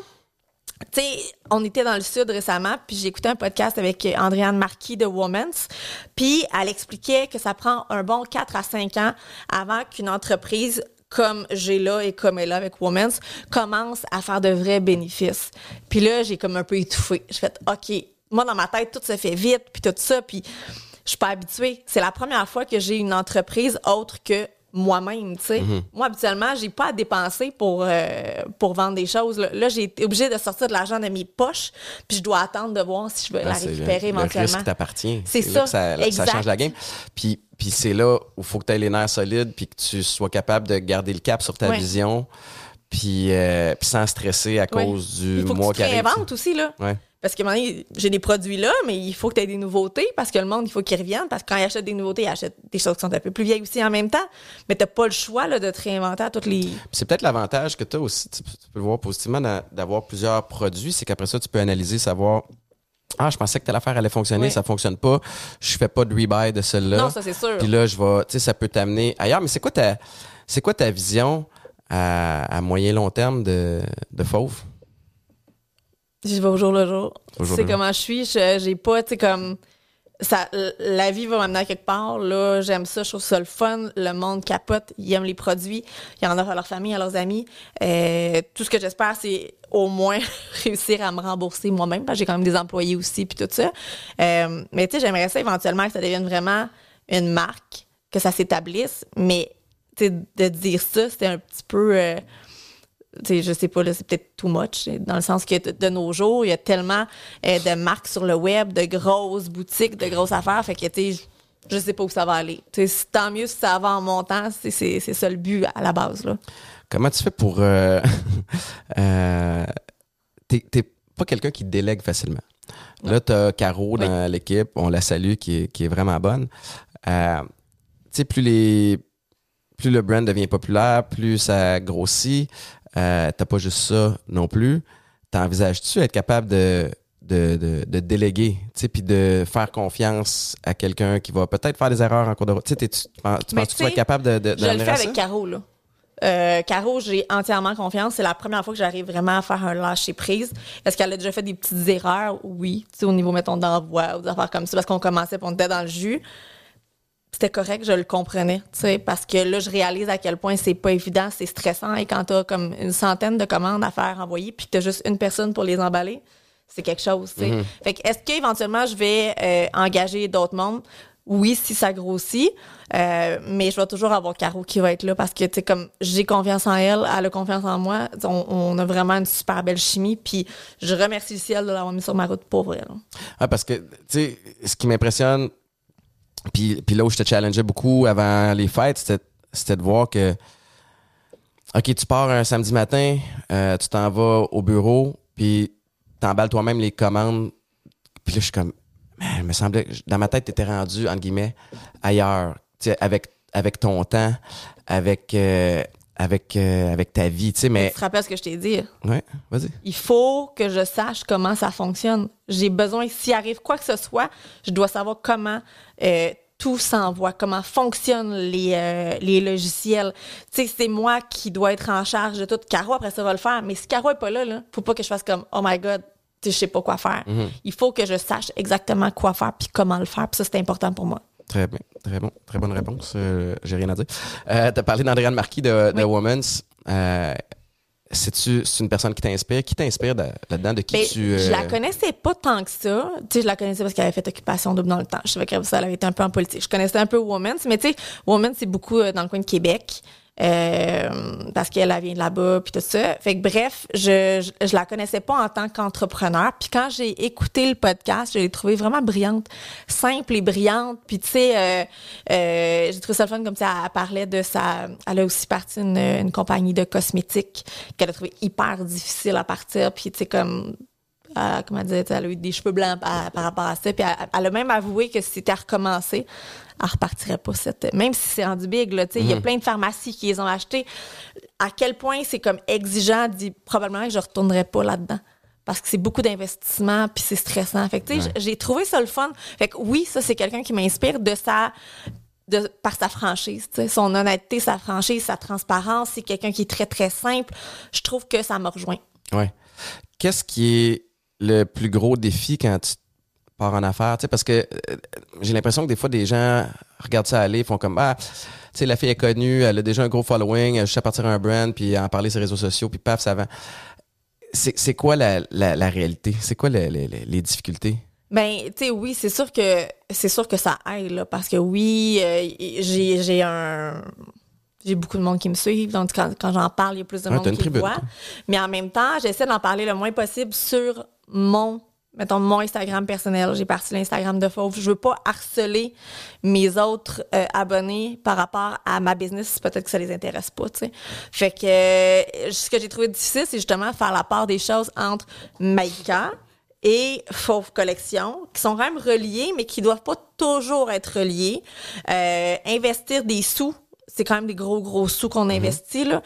tu sais, on était dans le sud récemment, puis j'ai écouté un podcast avec Andréane Marquis de Women's, puis elle expliquait que ça prend un bon 4 à 5 ans avant qu'une entreprise comme j'ai là et comme elle a avec Women's commence à faire de vrais bénéfices. Puis là, j'ai comme un peu étouffé. Je fais OK, moi dans ma tête tout se fait vite, puis tout ça, puis je suis pas habituée. C'est la première fois que j'ai une entreprise autre que moi-même, tu sais. Mhm. Moi, habituellement, j'ai pas à dépenser pour, euh, pour vendre des choses. Là, j'ai été obligée de sortir de l'argent de mes poches, puis je dois attendre de voir si je veux ah, la récupérer éventuellement. Le risque t'appartient. C'est ça. ça, ça, change la game. Puis, puis c'est là où il faut que tu aies les nerfs solides, puis que tu sois capable de garder le cap sur ta vision, puis, euh, puis sans stresser à cause du mois qui arrive. Il aussi, là. Ouais. Parce que j'ai des produits là, mais il faut que tu aies des nouveautés parce que le monde, il faut qu'il revienne. Parce que quand ils achètent des nouveautés, ils achètent des choses qui sont un peu plus vieilles aussi en même temps. Mais tu pas le choix là, de te réinventer à toutes les. C'est peut-être l'avantage que tu as aussi, tu peux le voir positivement, d'avoir plusieurs produits. C'est qu'après ça, tu peux analyser, savoir ah, je pensais que telle affaire allait fonctionner, ça fonctionne pas. Je fais pas de rebuy de celle-là. Non, ça c'est sûr. Puis là, je vais, tu sais, ça peut t'amener ailleurs. Mais c'est quoi ta, c'est quoi ta vision à, moyen long terme de, de Fauve? Je vais au jour le jour. C'est comment je suis. J'ai pas, tu sais, comme. Ça, la vie va m'amener à quelque part. Là, j'aime ça, je trouve ça le fun. Le monde capote, ils aiment les produits. Ils en offrent à leur famille, à leurs amis. Euh, tout ce que j'espère, c'est au moins réussir à me rembourser moi-même, parce que j'ai quand même des employés aussi, puis tout ça. Euh, mais tu sais, j'aimerais ça éventuellement que ça devienne vraiment une marque, que ça s'établisse. Mais tu sais, de dire ça, c'était un petit peu. Euh, sais, je sais pas, c'est peut-être too much, dans le sens que de, nos jours, il y a tellement euh, de marques sur le web, de grosses boutiques, de grosses affaires, fait que, tu sais, je sais pas où ça va aller. tant mieux si ça va en montant, c'est ça le but à la base. Là. Comment tu fais pour... Euh, euh, T'es pas quelqu'un qui délègue facilement. Là, tu as Caro dans l'équipe, on la salue, qui est, qui est vraiment bonne. Euh, tu sais, plus les plus le brand devient populaire, plus ça grossit. Euh, T'as pas juste ça non plus. T'envisages-tu être capable de, de, de, de déléguer, tu sais, puis de faire confiance à quelqu'un qui va peut-être faire des erreurs en cours de route? Tu penses penses que tu vas être capable de, de, Je le fais avec? Caro, là. Euh, Caro, j'ai entièrement confiance. C'est la première fois que j'arrive vraiment à faire un lâcher prise. Est-ce qu'elle a déjà fait des petites erreurs? Oui. Tu sais, au niveau, mettons, d'envoi ou des affaires comme ça, parce qu'on commençait, puis on était dans le jus. C'était correct, je le comprenais, tu sais, parce que là, je réalise à quel point c'est pas évident, c'est stressant. Et quand t'as comme une centaine de commandes à faire envoyer, puis que t'as juste une personne pour les emballer, c'est quelque chose, tu sais. Fait que est-ce qu'éventuellement, je vais euh, engager d'autres mondes? Oui, si ça grossit, euh, mais je vais toujours avoir Caro qui va être là parce que, tu sais, comme j'ai confiance en elle, elle a confiance en moi, on, on a vraiment une super belle chimie, puis je remercie le ciel de l'avoir mis sur ma route pour vrai. là. Ah, parce que, tu sais, ce qui m'impressionne, puis, là où je te challengeais beaucoup avant les fêtes, c'était, de voir que, OK, tu pars un samedi matin, euh, tu t'en vas au bureau, puis t'emballes toi-même les commandes. Puis là, je suis comme, il me semblait, que dans ma tête, t'étais rendu, entre guillemets, ailleurs, avec, avec ton temps, avec, euh, avec, euh, avec ta vie, tu sais, mais, Tu te rappelles ce que je t'ai dit? ouais, vas-y. Il faut que je sache comment ça fonctionne. J'ai besoin, s'il arrive quoi que ce soit, je dois savoir comment euh, tout s'envoie, comment fonctionnent les, euh, les logiciels. Tu sais, c'est moi qui dois être en charge de tout. Caro, après ça, va le faire. Mais si Caro est pas là, là, faut pas que je fasse comme, oh my God, je sais pas quoi faire. Il faut que je sache exactement quoi faire puis comment le faire. Puis ça, c'est important pour moi. Très bien, très bon, très bonne réponse. Euh, J'ai rien à dire. Euh, tu as parlé d'Andréane Marquis de, de Oui. Women's. Euh, C'est-tu c'est une personne qui t'inspire? Qui t'inspire de- là-dedans? De qui Ben, tu. euh, Je la connaissais pas tant que ça. Tu sais, je la connaissais parce qu'elle avait fait occupation double dans le temps. Je savais que ça elle avait été un peu en politique. Je connaissais un peu Women's, mais tu sais, Women's, c'est beaucoup euh, dans le coin de Québec. Euh, parce qu'elle elle vient de là-bas puis tout ça. Fait que bref, je, je, je la connaissais pas en tant qu'entrepreneur. Puis quand j'ai écouté le podcast, je l'ai trouvée vraiment brillante, simple et brillante. Puis tu sais, euh, euh, j'ai trouvé ça fun comme ça. Elle parlait de sa, elle a aussi parti une, une compagnie de cosmétiques qu'elle a trouvé hyper difficile à partir. Puis tu sais comme euh, comment dire, elle a eu des cheveux blancs par, rapport à ça. Puis elle, elle a même avoué que c'était à recommencer, elle repartirait pas cette. Même si c'est rendu big, là, tu sais, il y a plein de pharmacies qui les ont achetés. À quel point c'est comme exigeant, dit probablement que je retournerais pas là-dedans. Parce que c'est beaucoup d'investissement, puis c'est stressant. Fait sais, j'ai trouvé ça le fun. Fait que oui, ça, c'est quelqu'un qui m'inspire de sa de, par sa franchise, son honnêteté, sa franchise, sa transparence, c'est quelqu'un qui est très, très simple. Je trouve que ça m'a rejoint. Ouais. Qu'est-ce qui est le plus gros défi quand tu pars en affaires? Tu sais, parce que euh, j'ai l'impression que des fois, des gens regardent ça aller, font comme Ah, tu sais, la fille est connue, elle a déjà un gros following, juste à partir un brand, puis en parler sur les réseaux sociaux, puis paf, ça va. C'est c'est quoi la, la, la réalité? C'est quoi le- le- le- les difficultés? Ben, tu sais, oui, c'est sûr que c'est sûr que ça aide là, parce que oui, euh, j'ai j'ai un j'ai beaucoup de monde qui me suivent, donc quand, quand j'en parle, il y a plus de monde qui tribune, voit. Mais en même temps, j'essaie d'en parler le moins possible sur mon mettons mon Instagram personnel. J'ai parti l'Instagram de Fauve. Je veux pas harceler mes autres euh, abonnés par rapport à ma business. Peut-être que ça les intéresse pas, tu sais. Fait que euh, ce que j'ai trouvé difficile, c'est justement faire la part des choses entre Maïka et Fauve Collection, qui sont quand même reliés, mais qui doivent pas toujours être reliés. Euh, investir des sous, c'est quand même des gros, gros sous qu'on investit, là.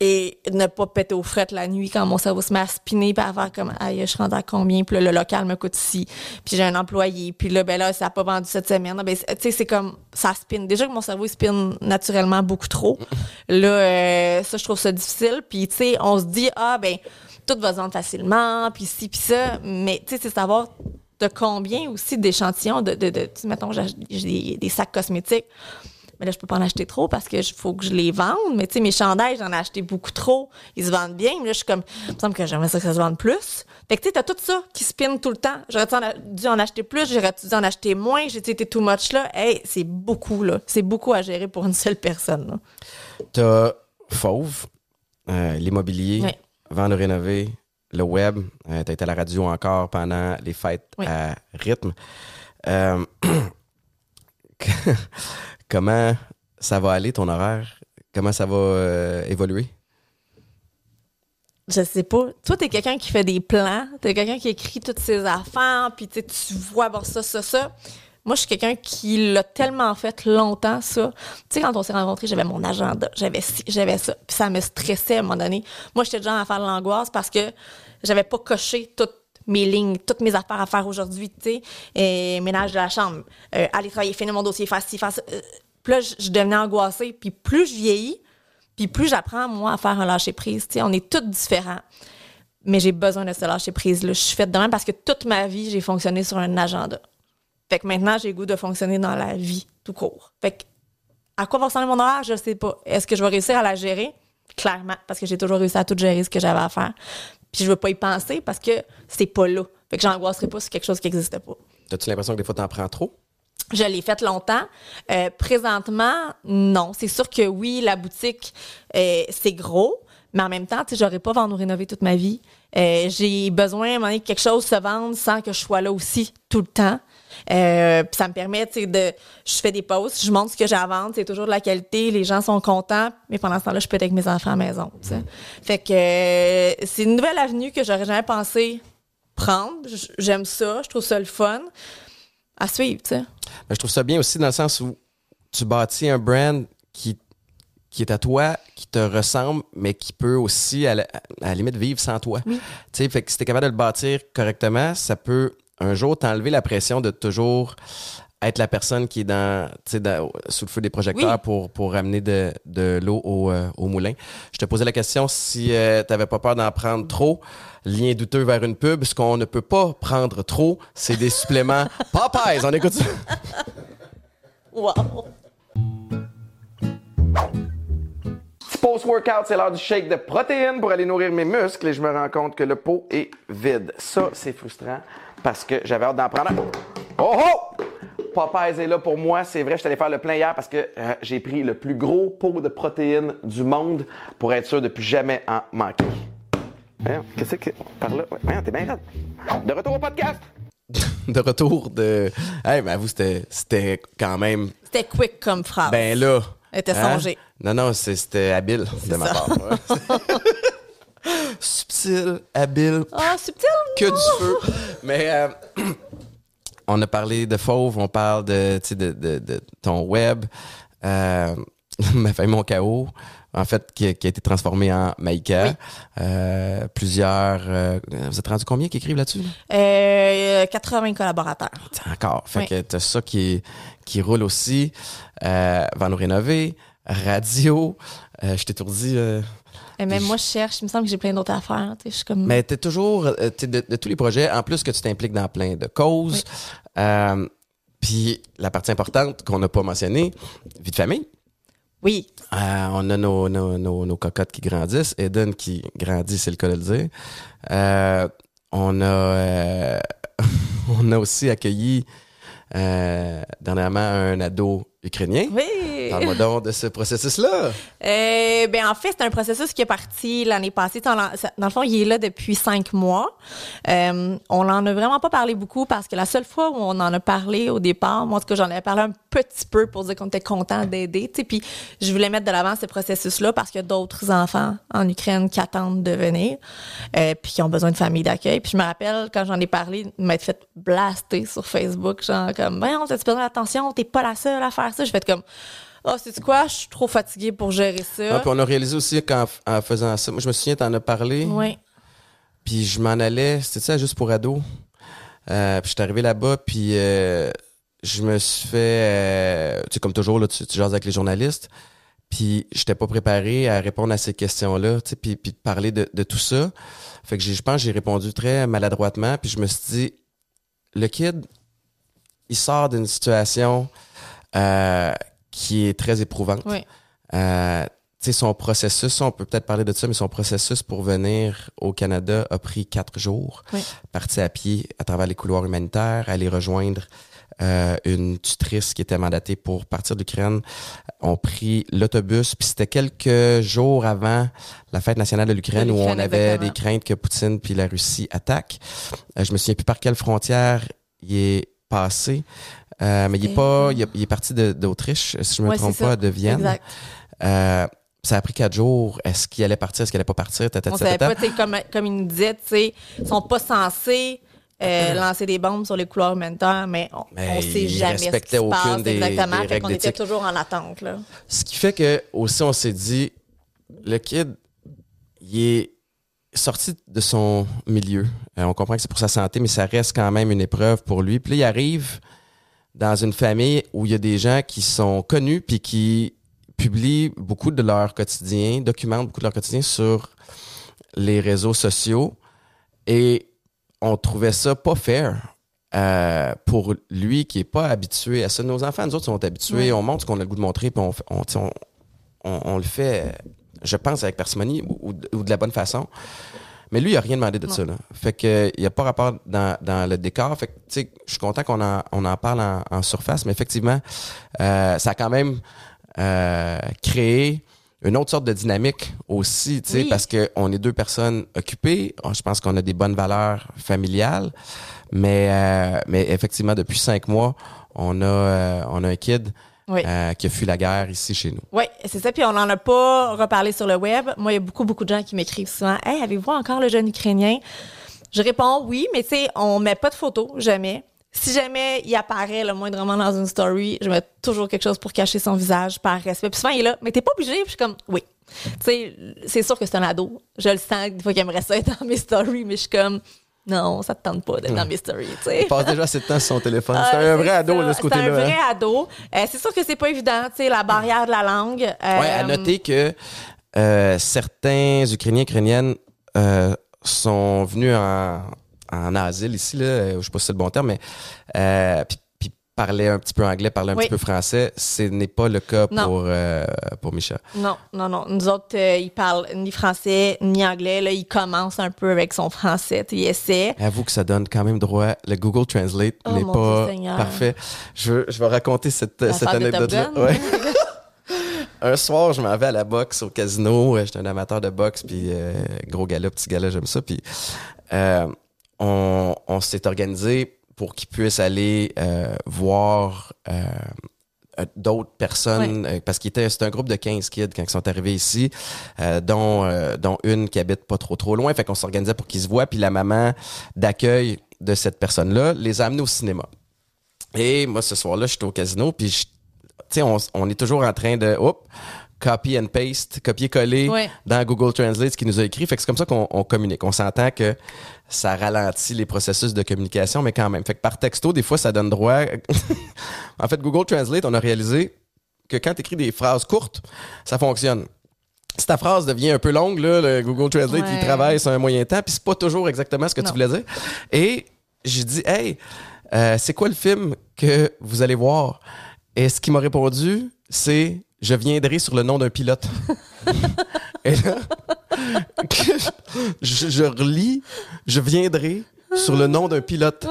Et ne pas péter aux frettes la nuit quand mon cerveau se met à spinner puis à faire comme aïe je rentre à combien? Puis là, le local me coûte ci. Puis j'ai un employé. Puis là ben là ça a pas vendu cette semaine. Ben tu sais c'est comme ça spinne. Déjà que mon cerveau il spinne naturellement beaucoup trop là euh, ça je trouve ça difficile. Puis tu sais on se dit ah ben tout va se vendre facilement puis ci puis ça. Mais tu sais c'est savoir de combien aussi d'échantillons de, de, de tu sais, mettons j'ai j'ai des, des sacs cosmétiques mais là, je peux pas en acheter trop parce que faut que je les vende. Mais tu sais, mes chandails, j'en ai acheté beaucoup trop. Ils se vendent bien. Mais là, je suis comme, il me semble que j'aimerais ça que ça se vende plus. Fait que tu sais, t'as tout ça qui spinne tout le temps. J'aurais dû en- acheter plus, j'aurais dû en acheter moins? J'ai été too much là? Hey, c'est beaucoup, là. C'est beaucoup à gérer pour une seule personne. T'as Fauve, euh, l'immobilier, Oui. vendre rénover, le web. Euh, T'as été à la radio encore pendant les fêtes Oui. à rythme. Euh, comment ça va aller ton horaire? Comment ça va euh, évoluer? Je sais pas. Toi, t'es quelqu'un qui fait des plans. T'es quelqu'un qui écrit toutes ses affaires. Puis tu vois, bon, ça, ça, ça. Moi, je suis quelqu'un qui l'a tellement fait longtemps, ça. Tu sais, quand on s'est rencontrés, j'avais mon agenda, j'avais ci, j'avais ça. Puis ça me stressait à un moment donné. Moi, j'étais déjà à faire de l'angoisse parce que j'avais pas coché toutes mes lignes, toutes mes affaires à faire aujourd'hui, tu sais. Et ménage de la chambre, euh, aller travailler, finir mon dossier, faire ci, faire ça. Euh, là, je, devenais angoissée. Puis plus je vieillis, puis plus j'apprends, moi, à faire un lâcher-prise. Tu sais, on est tous différents. Mais j'ai besoin de ce lâcher-prise-là. Je suis faite de même parce que toute ma vie, j'ai fonctionné sur un agenda. Fait que maintenant, j'ai le goût de fonctionner dans la vie tout court. Fait que à quoi va ressembler mon horaire, je sais pas. Est-ce que je vais réussir à la gérer? Clairement, parce que j'ai toujours réussi à tout gérer ce que j'avais à faire. Puis je veux pas y penser parce que c'est pas là. Fait que j'angoisserai pas sur quelque chose qui n'existe pas. As-tu l'impression que des fois, t'en prends trop? Je l'ai fait longtemps. Euh, présentement, non. C'est sûr que oui, la boutique, euh, c'est gros, mais en même temps, tu sais, j'aurais pas vendu rénover toute ma vie. Euh, j'ai besoin, à un moment donné, que quelque chose se vende sans que je sois là aussi tout le temps. Euh, puis ça me permet, tu sais, de, je fais des posts, je montre ce que j'ai à vendre, c'est toujours de la qualité, les gens sont contents, mais pendant ce temps-là, je peux être avec mes enfants à la maison, tu sais. Fait que euh, c'est une nouvelle avenue que j'aurais jamais pensé prendre. J'aime ça, je trouve ça le fun. À suivre, tu sais. Je trouve ça bien aussi dans le sens où tu bâtis un brand qui, qui est à toi, qui te ressemble, mais qui peut aussi, à la, à la limite, vivre sans toi. Tu sais, fait que si t'es capable de le bâtir correctement, ça peut un jour t'enlever la pression de toujours être la personne qui est dans, tu sais, dans- sous le feu des projecteurs Oui. pour, pour ramener de, de l'eau au, euh, au moulin. Je te posais la question si tu t'avais pas peur d'en prendre trop. Lien douteux vers une pub. Ce qu'on ne peut pas prendre trop, c'est des suppléments Popeyes. On écoute ça. Wow! Post-workout, c'est l'heure du shake de protéines pour aller nourrir mes muscles et je me rends compte que le pot est vide. Ça, c'est frustrant parce que j'avais hâte d'en prendre un. Oh oh! Popeyes est là pour moi, c'est vrai, je suis allé faire le plein hier parce que euh, j'ai pris le plus gros pot de protéines du monde pour être sûr de plus jamais en manquer. Voyons, qu'est-ce que... Par là? Ouais, voyons, t'es bien raide. De retour au podcast! de retour de. Hey, mais avoue, c'était, c'était quand même. C'était quick comme phrase. Ben là. hein? Elle était songée. Non, non, c'était habile de ma part. Subtil, habile, Ah, subtil! que du feu. Mais euh, on a parlé de fauve, on parle de, tu sais, de, de, de ton web, euh, ma famille, mon chaos. En fait, qui, a- qui a été transformé en Maïka. Oui. Euh, plusieurs. vous êtes rendu combien qui écrivent là-dessus? là? Euh, 80 collaborateurs. Encore. Fait Oui. que t'as ça qui, qui roule aussi. Va nous rénover. Radio. Je t'étourdis. Euh, Et même moi, je cherche. Il me semble que j'ai plein d'autres affaires. tu sais, Je suis comme. mais t'es toujours, euh, t'es de, de tous les projets, en plus que tu t'impliques dans plein de causes. Euh, Puis la partie importante qu'on n'a pas mentionnée, vie de famille. Oui. Euh, on a nos, nos, nos, nos cocottes qui grandissent. Eden qui grandit, c'est le cas de le dire. Euh, on a euh, on a aussi accueilli euh, dernièrement un ado ukrainien. Oui. Parle-moi donc de ce processus-là? Euh, ben en fait, c'est un processus qui est parti l'année passée. Dans le fond, il est là depuis cinq mois. Euh, on n'en a vraiment pas parlé beaucoup parce que la seule fois où on en a parlé au départ, moi en tout cas, j'en avais parlé un petit peu pour dire qu'on était content d'aider. tu sais. Puis je voulais mettre de l'avant ce processus-là parce qu'il y a d'autres enfants en Ukraine qui attendent de venir, euh, puis qui ont besoin de famille d'accueil. Puis je me rappelle quand j'en ai parlé, de m'être fait blaster sur Facebook, genre comme, ben on t'a besoin d'attention, t'es pas la seule à faire ça. Je fait comme oh, c'est quoi? Je suis trop fatiguée pour gérer ça. Ah, puis on a réalisé aussi qu'en en faisant ça, moi je me souviens, t'en as parlé. oui. Puis je m'en allais, c'était ça juste pour ado. Euh, puis je suis arrivé là-bas, puis euh, je me suis fait, euh, tu sais, comme toujours, là, tu, tu jases avec les journalistes. Puis j'étais pas préparé à répondre à ces questions-là, tu sais, puis, puis de parler de, de tout ça. Fait que j'ai- je pense que j'ai répondu très maladroitement, puis je me suis dit, le kid, il sort d'une situation euh, qui est très éprouvante. Oui. Euh, tu sais, son processus, on peut peut-être parler de ça, mais son processus pour venir au Canada a pris quatre jours. Oui. Parti à pied à travers les couloirs humanitaires, aller rejoindre euh, une tutrice qui était mandatée pour partir d'Ukraine. On pris l'autobus, puis c'était quelques jours avant la fête nationale de l'Ukraine où on avait exactement. des craintes que Poutine puis la Russie attaquent. Euh, je me souviens plus par quelle frontière il est passé, euh, mais il est pas, il, est- il est parti d'Autriche, si je me Ouais, trompe pas, ça. de Vienne. Exact. Euh, ça a pris quatre jours. Est-ce qu'il allait partir? Est-ce qu'il allait pas partir? Tata, On tata, savait tata. pas, comme, comme il nous disait, ils sont pas censés euh, lancer des bombes sur les couloirs humanitaires, mais on, on sait jamais ce qui se passe des- exactement. des fait qu'on était toujours en attente, là. Ce qui fait que aussi on s'est dit, le kid, il est sorti de son milieu. Euh, on comprend que c'est pour sa santé, mais ça reste quand même une épreuve pour lui. Puis là, il arrive dans une famille où il y a des gens qui sont connus puis qui publient beaucoup de leur quotidien, documentent beaucoup de leur quotidien sur les réseaux sociaux. Et on trouvait ça pas fair. euh, pour lui qui est pas habitué à ça. Nos enfants, nous autres, sont habitués. Ouais. On montre ce qu'on a le goût de montrer, puis on, on, on, on- on le fait, je pense, avec parcimonie ou, ou de- la bonne façon. Mais lui, il a rien demandé de ça. Là. Fait que il n'y a pas rapport dans, dans le décor. Fait que, tu sais, je suis content qu'on en, on en parle en, en surface, mais effectivement, euh, ça a quand même euh, créé une autre sorte de dynamique aussi, tu sais, Oui. parce qu'on est deux personnes occupées. Je pense qu'on a des bonnes valeurs familiales, mais euh, mais effectivement, depuis cinq mois, on a euh, on a un kid Oui. euh, qui a fui la guerre ici chez nous. Oui, c'est ça. Puis on n'en a pas reparlé sur le web. Moi, il y a beaucoup, beaucoup de gens qui m'écrivent souvent Hey, avez-vous encore le jeune Ukrainien Je réponds oui, mais tu sais, on met pas de photos, jamais. Si jamais il apparaît le moindrement dans une story, je mets toujours quelque chose pour cacher son visage par respect. Puis souvent, il est là, mais t'es pas obligé. Puis je suis comme, oui. Tu sais, c'est sûr que c'est un ado. Je le sens des fois qu'il aimerait ça être dans mes stories, mais je suis comme, non, ça te tente pas d'être dans mes stories, tu sais. Il passe déjà assez de temps sur son téléphone. Ah, c'est un vrai c'est ado, de ce C'est côté-là. un vrai hein. ado. Euh, c'est sûr que c'est pas évident, tu sais, la barrière de la langue. Euh, Ouais, à noter que euh, certains Ukrainiens, Ukrainiennes euh, sont venus en, en asile ici, là, euh, je sais pas si c'est le bon terme, mais euh, puis, puis un petit peu anglais, parlaient un Oui. petit peu français. Ce n'est pas le cas Non. pour, euh, pour Micha. Non, non, non. Nous autres, euh, ils parlent ni français ni anglais. Là, il commence un peu avec son français. Il essaie. Avoue que ça donne quand même droit. Le Google Translate Oh, n'est pas Dieu parfait. Je, veux- je vais raconter cette, cette anecdote-là. Ouais. un soir, je m'en vais à la boxe au casino. Euh, J'étais un amateur de boxe, puis euh, gros gala, petit gala, j'aime ça. Puis euh, on, on s'est organisé pour qu'ils puissent aller euh, voir euh, euh, d'autres personnes, euh, parce qu'il était c'était un groupe de 15 kids quand ils sont arrivés ici, euh, dont, euh, dont une qui habite pas trop trop loin. Fait qu'on s'organisait pour qu'ils se voient. Puis la maman d'accueil de cette personne-là les a amenés au cinéma. Et moi, ce soir-là, j'étais au casino, puis je- tu sais, on, on est toujours en train de, hop, copy and paste, copier-coller Ouais. dans Google Translate ce qu'il nous a écrit. Fait que c'est comme ça qu'on on communique. On s'entend que ça ralentit les processus de communication, mais quand même. Fait que par texto, des fois, ça donne droit. en fait, Google Translate, on a réalisé que quand tu écris des phrases courtes, ça fonctionne. Si ta phrase devient un peu longue, là, le Google Translate, Ouais. il travaille sur un moyen temps, puis c'est pas toujours exactement ce que Non. tu voulais dire. Et j'ai dit, hey, euh, c'est quoi le film que vous allez voir? Et ce qu'il m'a répondu, c'est Je viendrai sur le nom d'un pilote. Et là, je, je relis Je viendrai sur le nom d'un pilote.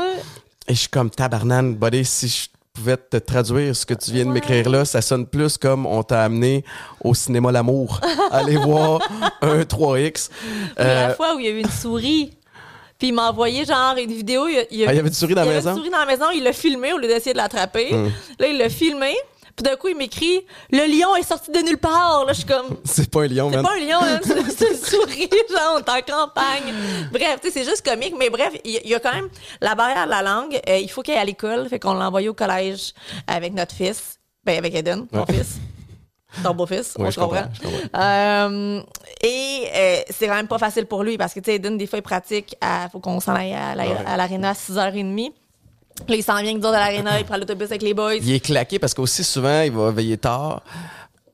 Et je suis comme tabarnane, buddy, si je pouvais te traduire ce que tu viens de m'écrire là, ça sonne plus comme on t'a amené au cinéma L'amour. Aller voir un 3X. Mais Euh, La fois où il y a eu une souris, puis il m'a envoyé genre une vidéo. Il y Ah, avait une souris dans la il y avait maison? une souris dans la maison, il l'a filmé au lieu d'essayer de l'attraper. Hum. Là, il l'a filmé. Puis d'un coup, il m'écrit Le lion est sorti de nulle part. Là, je suis comme. c'est pas un lion, C'est pas un lion, hein, c'est une souris, genre, on est en campagne. Bref, tu sais, c'est juste comique, mais bref, il y, il y a quand même la barrière de la langue. Euh, il faut qu'il aille à l'école, fait qu'on l'a envoyé au collège avec notre fils, ben avec Eden, mon Ouais. fils. Ton beau-fils, Oui, on je comprend. comprends, je comprends. Euh, et euh, c'est quand même pas facile pour lui parce que, tu sais, Eden, des fois, il pratique, à, faut qu'on s'en aille à la- Ouais. à à 6h30. Là, il s'en vient autres à l'aréna, il prend l'autobus avec les boys. Il est claqué parce qu'aussi souvent, il va veiller tard.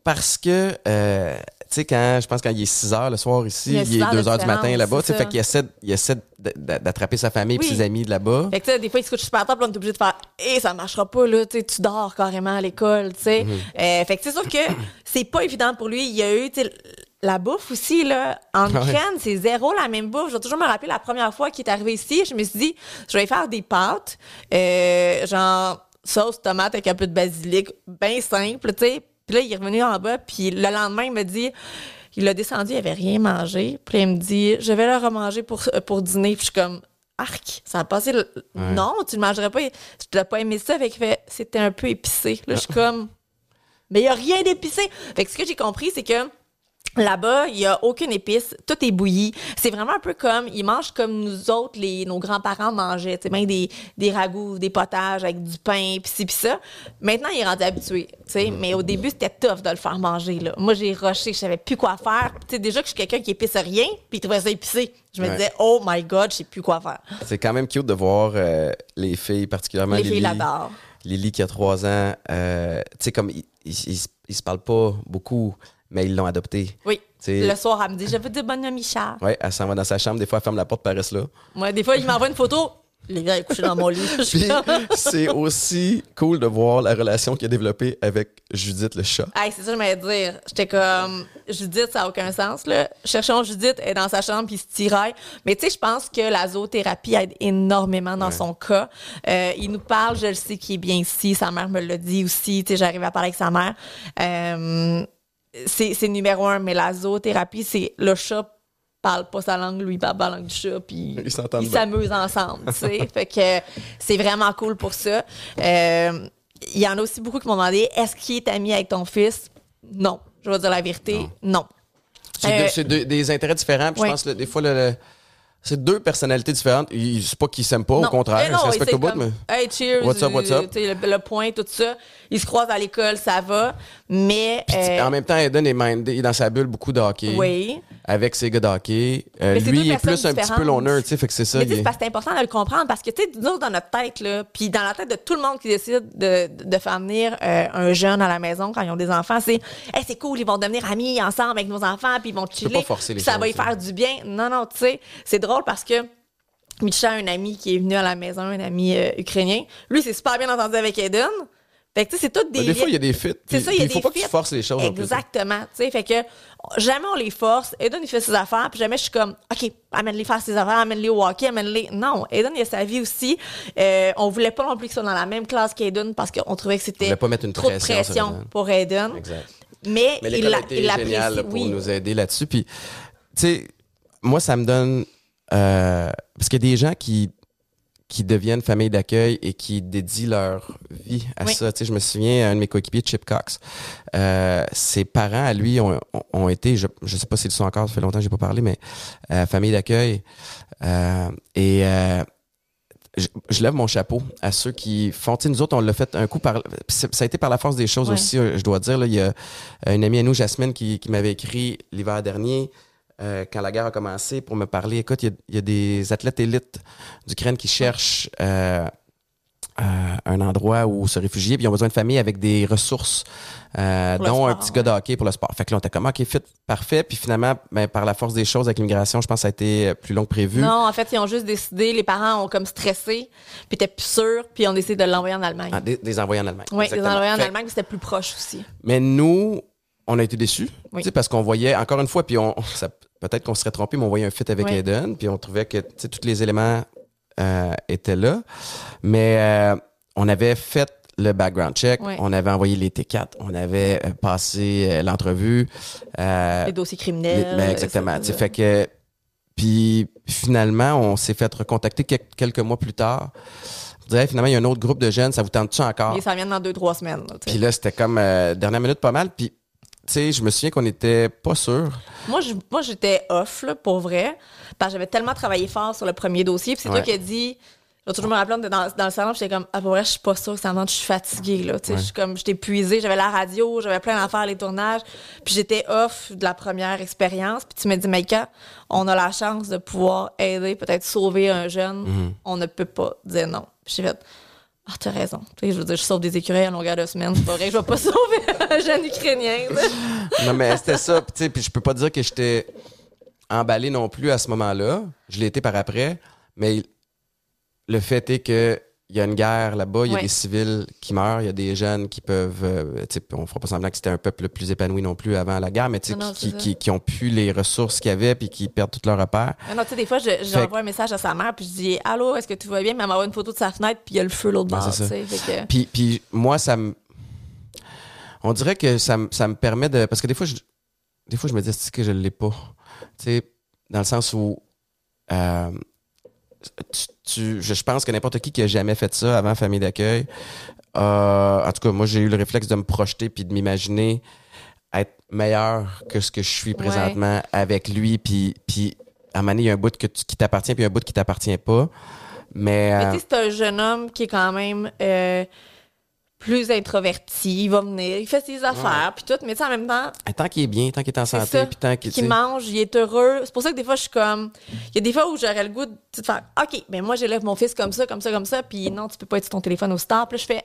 Parce que, euh, tu sais, quand, je pense quand il est 6 heures le soir ici, Il est heures de 2 heures du matin là-bas. Tu sais, fait qu'il essaie, il essaie d'attraper sa famille et Oui. ses amis de là-bas. Fait que, tu sais, des fois, il se couche super tard, puis on est obligé de faire, et ça marchera pas, là, tu sais, tu dors carrément à l'école, tu sais. Euh, fait que c'est sûr que c'est pas évident pour lui. Il y a eu, tu sais, la bouffe aussi, là, en Ah ouais. Ukraine, c'est zéro la même bouffe. Je vais toujours me rappeler la première fois qu'il est arrivé ici, je me suis dit, je vais faire des pâtes, euh, genre sauce tomate avec un peu de basilic, bien simple, tu sais. Puis là, il est revenu en bas, puis le lendemain, il me dit, il a descendu, il avait rien mangé. Puis il me dit, je vais le remanger pour, pour dîner. Puis je suis comme, arc, ça a passé. le- Non, tu ne mangerais pas. Je n'ai pas aimé ça. Fait c'était un peu épicé. Là, je suis comme, mais il n'y a rien d'épicé. Fait que ce que j'ai compris, c'est que Là-bas, il y a aucune épice, tout est bouilli. C'est vraiment un peu comme ils mangent comme nous autres, les nos grands-parents mangeaient, tu sais, même des des ragoûts, des potages avec du pain, pis ci pis ça. Maintenant, il est rendu habitué, tu sais, mais au début, c'était tough de le faire manger là. Moi, j'ai rushé, je savais plus quoi faire. Tu sais déjà que je suis quelqu'un qui épice rien, puis il trouvait ça épicé. Je me Ouais. disais "Oh my god, je sais plus quoi faire." C'est quand même cute de voir euh, les filles, particulièrement Les filles l'adorent. Lily qui a trois ans, euh, tu sais, comme ils, ils se parlent pas beaucoup, mais ils l'ont adopté. Oui. Le soir, elle me dit "Je veux dire bonne nuit, Micha." Ouais, elle s'en va dans sa chambre, des fois elle ferme la porte, elle reste là. Moi, des fois, il m'envoie une photo. Les gars, est couché dans mon lit. C'est aussi cool de voir la relation qu'il a développée avec Judith le chat. Hey, c'est ça que je m'allais dire. J'étais comme, Judith, ça n'a aucun sens, là. Cherchons Judith, elle est dans sa chambre, puis il se tiraille. Mais tu sais, je pense que la zoothérapie aide énormément dans son cas. Euh, il nous parle, je le sais qu'il est bien ici. Sa mère me l'a dit aussi. Tu sais, j'arrive à parler avec sa mère. Euh, c'est numéro un, mais la zoothérapie, c'est le chat parle pas sa langue, lui parle pas la langue du chat, puis Ils s'entendent ils bien. s'amusent ensemble, tu sais. fait que c'est vraiment cool pour ça. Euh, Il y en a aussi beaucoup qui m'ont demandé est-ce qu'il est ami avec ton fils? Non. Je vais dire la vérité, non. C'est Euh, des intérêts différents. Puis je pense que des fois, le- le- c'est deux personnalités différentes. C'est pas qu'ils s'aiment pas, au contraire, Eh ils non, se respectent au bout, mais. Hey, cheers. What's up, what's up? Le, le point, tout ça. Ils se croisent à l'école, ça va. Mais. euh, En même temps, Eden est mindé, dans sa bulle beaucoup de hockey. oui. Avec ses gars de hockey. Euh, lui, il est plus un petit peu loner, tu sais, fait que c'est ça. Mais c'est parce que c'est important de le comprendre parce que, tu sais, nous, dans notre tête, là, puis dans la tête de tout le monde qui décide de, de faire venir euh, un jeune à la maison quand ils ont des enfants, c'est hey, c'est cool, ils vont devenir amis ensemble avec nos enfants, puis ils vont chiller. pas forcer les puis ça choses, va y faire du bien. Non, non, tu sais, c'est drôle parce que Micha a un ami qui est venu à la maison, un ami euh, ukrainien. Lui, c'est super bien entendu avec Eden. Fait que, tu sais, c'est tout des. Ben, des fois, il y a des fits. c'est puis- ça, il y a des faut pas que tu forces les choses. Exactement. Tu sais, fait que jamais on les force. Eden, il fait ses affaires, puis jamais je suis comme, OK, amène-les faire ses affaires, amène-les au hockey, amène-les. Non, Eden, il a sa vie aussi. Euh, on voulait pas non plus qu'ils soient dans la même classe qu'Eden parce qu'on trouvait que c'était pas mettre une trop de pression sur pression pour Eden. Exact. Mais, Mais il l'a- là, pour oui. nous aider là-dessus. Puis, tu sais, moi, ça me donne... euh, parce qu'il y a des gens qui qui deviennent famille d'accueil et qui dédient leur vie à Oui. ça. Tu sais, je me souviens, un de mes coéquipiers, Chip Cox, euh, ses parents, à lui, ont, ont- été, je ne sais pas s'ils le sont encore, ça fait longtemps que j'ai pas parlé, mais euh, famille d'accueil. Euh, et euh, je, je lève mon chapeau à ceux qui font. Tu sais, nous autres, on l'a fait un coup par. Ça a été par la force des choses Ouais. aussi, euh, je dois dire. Là, il y a une amie à nous, Jasmine, qui, qui m'avait écrit l'hiver dernier, euh, quand la guerre a commencé, pour me parler. Écoute, il y a, il y a des athlètes élites d'Ukraine qui cherchent. euh, euh, un endroit où se réfugier, puis ils ont besoin de famille avec des ressources, euh, dont un petit gars de hockey pour le sport. Fait que là, on était comme, OK, fit, parfait. Puis finalement, ben, par la force des choses avec l'immigration, je pense que ça a été plus long que prévu. Non, en fait, ils ont juste décidé, les parents ont comme stressé, puis étaient plus sûrs, puis ont décidé de l'envoyer en Allemagne. Ah, des, des envoyés en Allemagne. oui, Exactement. envoyer en Fait- Allemagne, c'était plus proche aussi. Mais nous, on a été déçus. Oui. Parce qu'on voyait, encore une fois, puis on, ça- peut-être qu'on se serait trompé, mais on voyait un fit avec Oui. Eden, puis on trouvait que tous les éléments euh, étaient là. Mais euh, on avait fait le background check, on avait envoyé les T4, on avait euh, passé euh, l'entrevue. euh, Les dossiers les- criminels. ben, exactement. euh, sais, Fait que, puis finalement, on s'est fait recontacter quel- quelques mois plus tard. Disait, Hey, finalement, il y a un autre groupe de jeunes, ça vous tente-tu encore? Et ça vient dans deux, trois semaines. là. Puis là, c'était comme euh, dernière minute pas mal. Puis, tu sais, je me souviens qu'on n'était pas sûr. Moi, je- moi, j'étais off, là, pour vrai, parce que j'avais tellement travaillé fort sur le premier dossier. Puis c'est Ouais. toi qui as dit, je toujours me rappeler, on était dans, dans le salon, j'étais comme, ah, pour vrai, je suis pas sûre, ça me je suis fatiguée, là. Tu sais, Ouais. je suis comme, j'étais épuisée, j'avais la radio, j'avais plein d'affaires, les tournages. Puis j'étais off de la première expérience. Puis tu m'as dit, Maïka, on a la chance de pouvoir aider, peut-être sauver un jeune. Mhm. On ne peut pas dire non. Puis j'ai fait, ah, t'as raison. Je veux dire, je sauve des écureuils à longueur de semaine. C'est pas vrai je vais pas sauver un jeune Ukrainien. Non, mais c'était ça. Puis, puis je peux pas dire que j'étais emballé non plus à ce moment-là. Je l'ai été par après. Mais le fait est que il y a une guerre là-bas, il y a Ouais. des civils qui meurent, il y a des jeunes qui peuvent, euh, on fera pas semblant que c'était un peuple plus épanoui non plus avant la guerre, mais Non, non, qui, c'est qui, qui ont pu les ressources qu'il y avait puis qui perdent tous leurs repères. Ah non, tu sais, des fois, je- Fait j'envoie un message à sa mère, puis je dis Allô, est-ce que tout va bien? Mais elle m'envoie une photo de sa fenêtre, puis il y a le feu l'autre Ben, bord. c'est que- Puis, puis moi, ça me. On dirait que ça, me- ça me permet de. Parce que des fois, je, des fois, je me dis est-ce que je ne l'ai pas? Tu sais, dans le sens où. euh, tu, je, je pense que n'importe qui qui a jamais fait ça avant famille d'accueil, euh, en tout cas, moi, j'ai eu le réflexe de me projeter puis de m'imaginer être meilleur que ce que je suis présentement avec lui. Puis, puis à un moment donné, il y a un bout que tu- qui t'appartient, puis un bout qui t'appartient pas. Mais, Mais euh, tu sais, c'est un jeune homme qui est quand même euh, plus introverti. Il va venir, il fait ses affaires, puis tout. Mais tu sais, en même temps, tant qu'il est bien, tant qu'il est en santé, puis tant qu'il qu'il mange, il est heureux. C'est pour ça que des fois, je suis comme. Il y a des fois où j'aurais le goût de de faire OK, mais moi, j'élève mon fils comme ça, comme ça, comme ça, puis non, tu peux pas être sur ton téléphone au stop. Puis là, je fais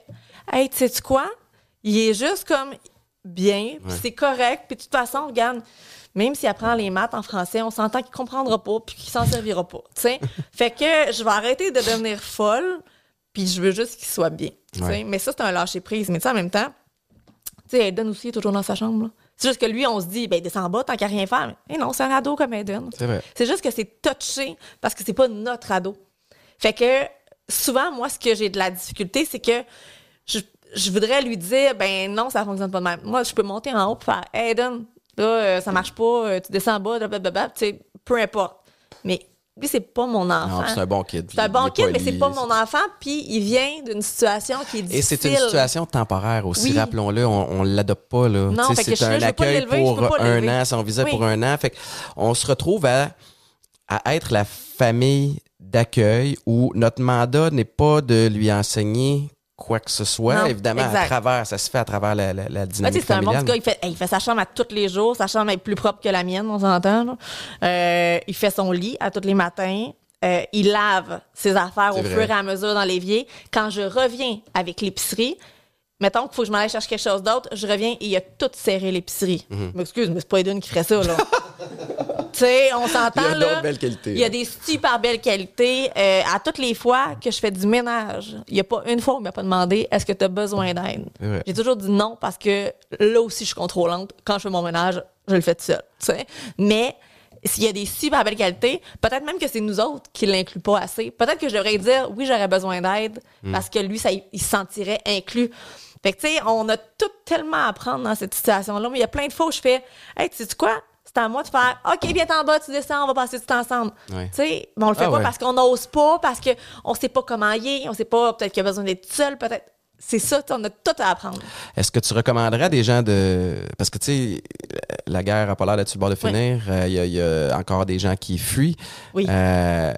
Hey, tu sais-tu quoi? Il est juste comme bien, puis c'est correct, puis de toute façon, regarde. Même s'il apprend les maths en français, on s'entend qu'il comprendra pas puis qu'il s'en servira pas. tu sais. fait que je vais arrêter de devenir folle, puis je veux juste qu'il soit bien. Ouais. Mais ça, c'est un lâcher prise. Mais tu sais, en même temps, tu sais, Aiden aussi est toujours dans sa chambre. là. C'est juste que lui, on se dit, ben, descend en bas, tant qu'à rien faire. Mais non, c'est un ado comme Aiden. C'est vrai. C'est juste que c'est touché parce que c'est pas notre ado. Fait que souvent, moi, ce que j'ai de la difficulté, c'est que je, je voudrais lui dire, ben non, ça fonctionne pas de même. Moi, je peux monter en haut et faire, Aiden, là, euh, ça marche pas, euh, tu descends en bas, blablabla, tu sais, peu importe. Mais lui, c'est pas mon enfant. Non, c'est un bon kid. C'est un bon kid, mais c'est pas mon enfant, puis il vient d'une situation qui est difficile. Et c'est une situation temporaire aussi, Oui. rappelons-le, on, on l'adopte pas là. Non, c'est un accueil pour un an, c'est un visa Oui. pour un an. Fait que on se retrouve à, à être la famille d'accueil où notre mandat n'est pas de lui enseigner quoi que ce soit. Non, Évidemment, à travers, ça se fait à travers la, la, la tu dynamique c'est un bon petit gars. Il fait, hey, il fait sa chambre à tous les jours. Sa chambre est plus propre que la mienne, on s'entend. Euh, il fait son lit à tous les matins. Euh, il lave ses affaires au vrai. fur et à mesure dans l'évier. Quand je reviens avec l'épicerie, mettons qu'il faut que je m'aille chercher quelque chose d'autre, je reviens et il a tout serré l'épicerie. Mhm. M'excuse, mais c'est pas Eden qui ferait ça, là. tu sais, on s'entend, Il y a d'autres belles qualités, Il y a là. des super belles qualités. Euh, à toutes les fois que je fais du ménage, il n'y a pas une fois où il m'a pas demandé est-ce que tu as besoin d'aide? J'ai toujours dit non parce que là aussi, je suis contrôlante. Quand je fais mon ménage, je le fais tout seul. tu sais. Mais s'il y a des super belles qualités, peut-être même que c'est nous autres qui ne l'incluent pas assez. Peut-être que je devrais dire oui, j'aurais besoin d'aide Hmm. parce que lui, ça, il se sentirait inclus. Fait que, tu sais, on a tout tellement à apprendre dans cette situation-là. Mais il y a plein de fois où je fais Hey, tu sais quoi? C'est à moi de faire OK, viens en bas, tu descends, on va passer du temps ensemble. Ouais. Tu sais, mais on le fait Ah pas ouais. parce qu'on n'ose pas, parce qu'on sait pas comment il est, on sait pas, peut-être qu'il a besoin d'être seul, peut-être. C'est ça, on a tout à apprendre. Est-ce que tu recommanderais à des gens de. Parce que, tu sais, la guerre n'a pas l'air d'être sur le bord de finir. Euh, Il y, a- y a encore des gens qui fuient. Oui. Euh,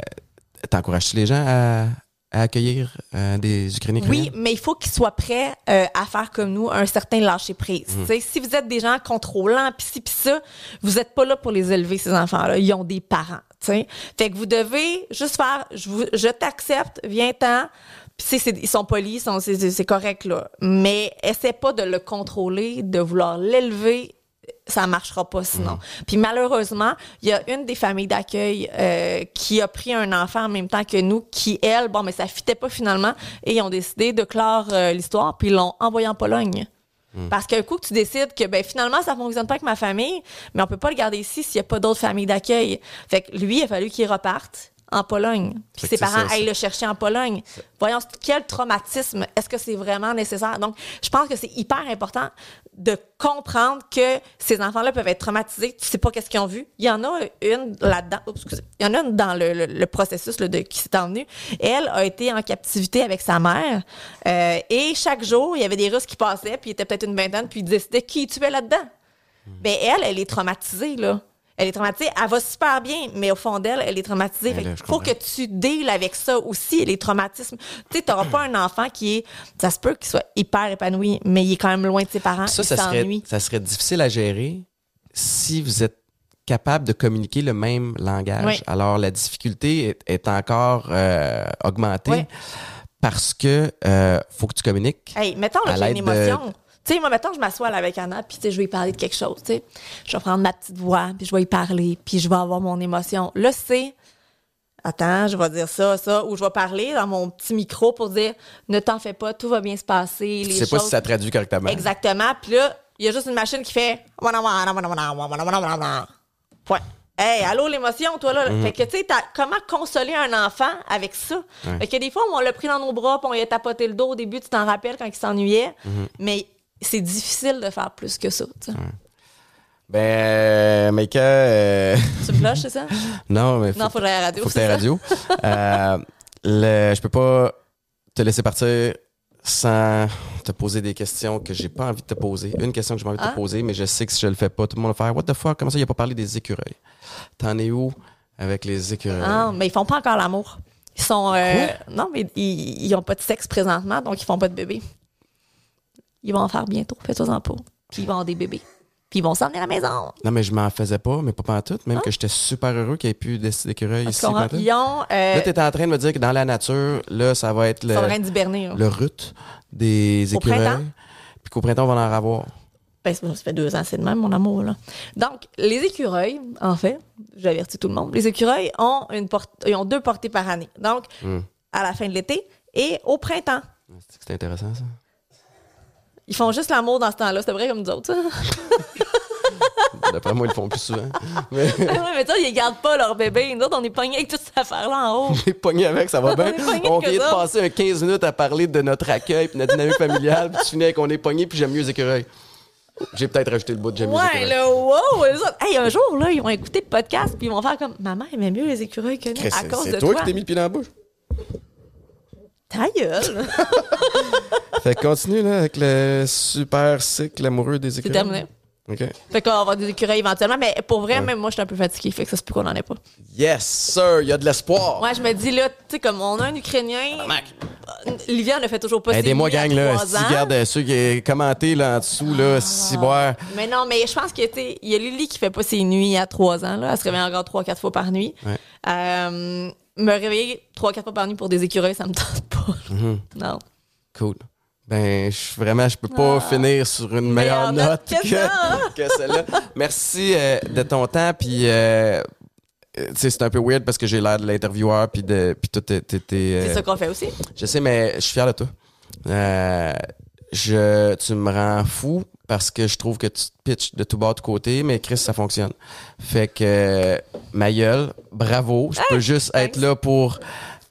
T'encourages-tu les gens à, à accueillir euh, des Ukrainiens? Oui, mais il faut qu'ils soient prêts euh, à faire comme nous un certain lâcher prise. Sais, Si vous êtes des gens contrôlants, puis ci, puis ça, vous n'êtes pas là pour les élever, ces enfants-là. Ils ont des parents. tu sais. Fait que vous devez juste faire, je, vous- je t'accepte, viens-t'en. Puis ils sont polis, c'est correct, là. Mais essaie pas de le contrôler, de vouloir l'élever ça marchera pas sinon. Puis malheureusement, il y a une des familles d'accueil euh, qui a pris un enfant en même temps que nous, qui elle, bon, mais ça fitait pas finalement, et ils ont décidé de clore euh, l'histoire, puis ils l'ont envoyé en Pologne. Parce qu'un coup que tu décides que ben finalement ça fonctionne pas avec ma famille, mais on peut pas le garder ici s'il y a pas d'autres familles d'accueil. Fait que lui, il a fallu qu'il reparte en Pologne. Puis ses parents aillent le chercher en Pologne. Voyons quel traumatisme. Est-ce que c'est vraiment nécessaire? Donc, je pense que c'est hyper important de comprendre que ces enfants-là peuvent être traumatisés. Tu sais pas qu'est-ce qu'ils ont vu. Il y en a une là-dedans. Il y en a une dans le, le- processus de qui s'est envenue. Elle a été en captivité avec sa mère. Euh, et chaque jour, il y avait des Russes qui passaient, puis il était peut-être une vingtaine, puis ils décidaient qui ils tuaient là-dedans. Ben elle, elle est traumatisée, là. Elle est traumatisée. Elle va super bien, mais au fond d'elle, elle est traumatisée. Ben je faut comprends. que tu deals avec ça aussi, les traumatismes. Tu sais, t'auras pas un enfant qui est... Ça se peut qu'il soit hyper épanoui, mais il est quand même loin de ses parents. Ça, il ça serait, ça serait difficile à gérer si vous êtes capable de communiquer le même langage. Oui. Alors, la difficulté est, est encore euh, augmentée Oui. parce que euh, faut que tu communiques. Hey, mettons, là, À j'ai une émotion. Tu sais, moi, mettons, je m'assois avec Anna, puis je vais lui parler de quelque chose, tu sais. Je vais prendre ma petite voix, puis je vais y parler, puis je vais avoir mon émotion. Là, c'est... Attends, je vais dire ça, ça, ou je vais parler dans mon petit micro pour dire « Ne t'en fais pas, tout va bien se passer. » les sais pas si ça traduit correctement. Exactement. Puis là, il y a juste une machine qui fait Point. Hey, allô l'émotion, toi là. Fait que tu sais, comment consoler un enfant avec ça? Fait que des fois, on l'a pris dans nos bras, puis on lui a tapoté le dos au début, tu t'en rappelles quand il s'ennuyait. Mais c'est difficile de faire plus que ça. Ben, euh, Maïka, euh, Tu me flushes, c'est ça? non, mais faut, Non, faut que la radio. faut que ça? radio. euh, le, je peux pas te laisser partir sans te poser des questions que j'ai pas envie de te poser. Une question que j'ai pas envie de Ah. te poser, mais je sais que si je le fais pas, tout le monde va faire What the fuck? Comment ça, il a pas parlé des écureuils? T'en es où avec les écureuils? Ah, mais ils font pas encore l'amour. Ils sont. euh, non, mais ils, ils ont pas de sexe présentement, donc ils font pas de bébé. Ils vont en faire bientôt, fais-toi-en pas. Puis ils vont avoir des bébés. Puis ils vont s'emmener à la maison. Non, mais je m'en faisais pas, mais pas en tout. Même que j'étais super heureux qu'il n'y ait d'é- d'écureuils ici. Tu. Ils ont. Euh, Là, t'étais en train de me dire que dans la nature, là, ça va être le, le rut des Au écureuils. printemps? Puis qu'au printemps, on va en avoir. Ben, ça fait deux ans, c'est de même, mon amour. Là. Donc, les écureuils, en fait, j'avertis tout le monde, les écureuils ont, une porte, ils ont deux portées par année. Donc, Hmm. à la fin de l'été et au printemps. C'est intéressant, ça. Ils font juste l'amour dans ce temps-là. C'est vrai comme nous autres. ça. D'après moi, ils le font plus souvent. Mais Ah ouais, mais ça, ils gardent pas leur bébé. Nous autres, on est pognés avec toute cette affaire-là en haut. on est pogné avec, ça va bien. On vient de ça. passer un 15 minutes à parler de notre accueil puis notre dynamique familiale. Puis tu finis avec on est pogné puis j'aime mieux les écureuils. J'ai peut-être rajouté le bout de j'aime mieux les Ouais, là, wow! hey, un jour, là, ils vont écouter le podcast puis ils vont faire comme Maman aimait mieux les écureuils que nous à c'est- cause de C'est toi toi. qui t'es mis le pied dans la bouche. Ta gueule! Fait que continue là, avec le super cycle amoureux des écureuils. terminé. OK. fait qu'on va avoir des écureuils éventuellement, mais pour vrai, même moi, je suis un peu fatiguée. Fait que ça se peut qu'on en ait pas. Yes, sir, il y a de l'espoir. Ouais, je me dis, là, tu sais, comme on a un Ukrainien. Mac. Livia ne fait toujours pas ses Aidez-moi, gang, là. Si ans. regarde euh, ceux qui ont commenté là en dessous, là, si boire. Mais non, mais je pense que, tu sais, il y a Lily qui fait pas ses nuits à trois ans, là. Elle se réveille encore trois, quatre fois par nuit. Ouais. Euh, me réveiller trois, quatre fois par nuit pour des écureuils, ça me tente pas. Mm-hmm. Non. Cool. Ben, je, vraiment, je peux pas finir sur une meilleure, Ah. Meilleure note note que, que celle-là. Merci euh, de ton temps, puis euh, euh, tu sais, c'est un peu weird parce que j'ai l'air de l'intervieweur, puis de, puis est- est, euh, C'est ça qu'on fait aussi. Je sais, mais je suis fier de toi. Euh, je, tu me rends fou parce que je trouve que tu te pitches de tout bas, de côté, mais Chris, ça fonctionne. Fait que, euh, ma gueule, bravo. Je peux juste être là pour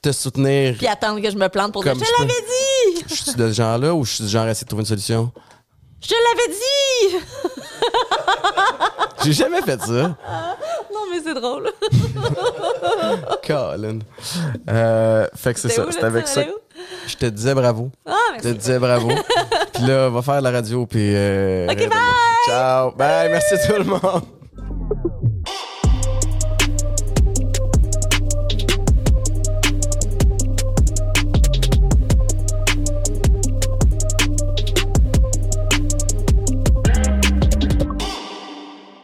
te soutenir. Puis attendre que je me plante pour dire, Comme je je te peux. l'avais dit! Je suis de ce genre-là ou je suis du genre à essayer de trouver une solution? Je l'avais dit! J'ai jamais fait ça. Non, mais c'est drôle. Colin. Euh, fait que c'est ça. où, C'est là, avec tu ça. allais où? que Je te disais bravo. Ah, Je te merci. disais bravo. Puis là, va faire la radio. Puis. euh, Ok, bye! Ciao. Bye. Merci tout le monde.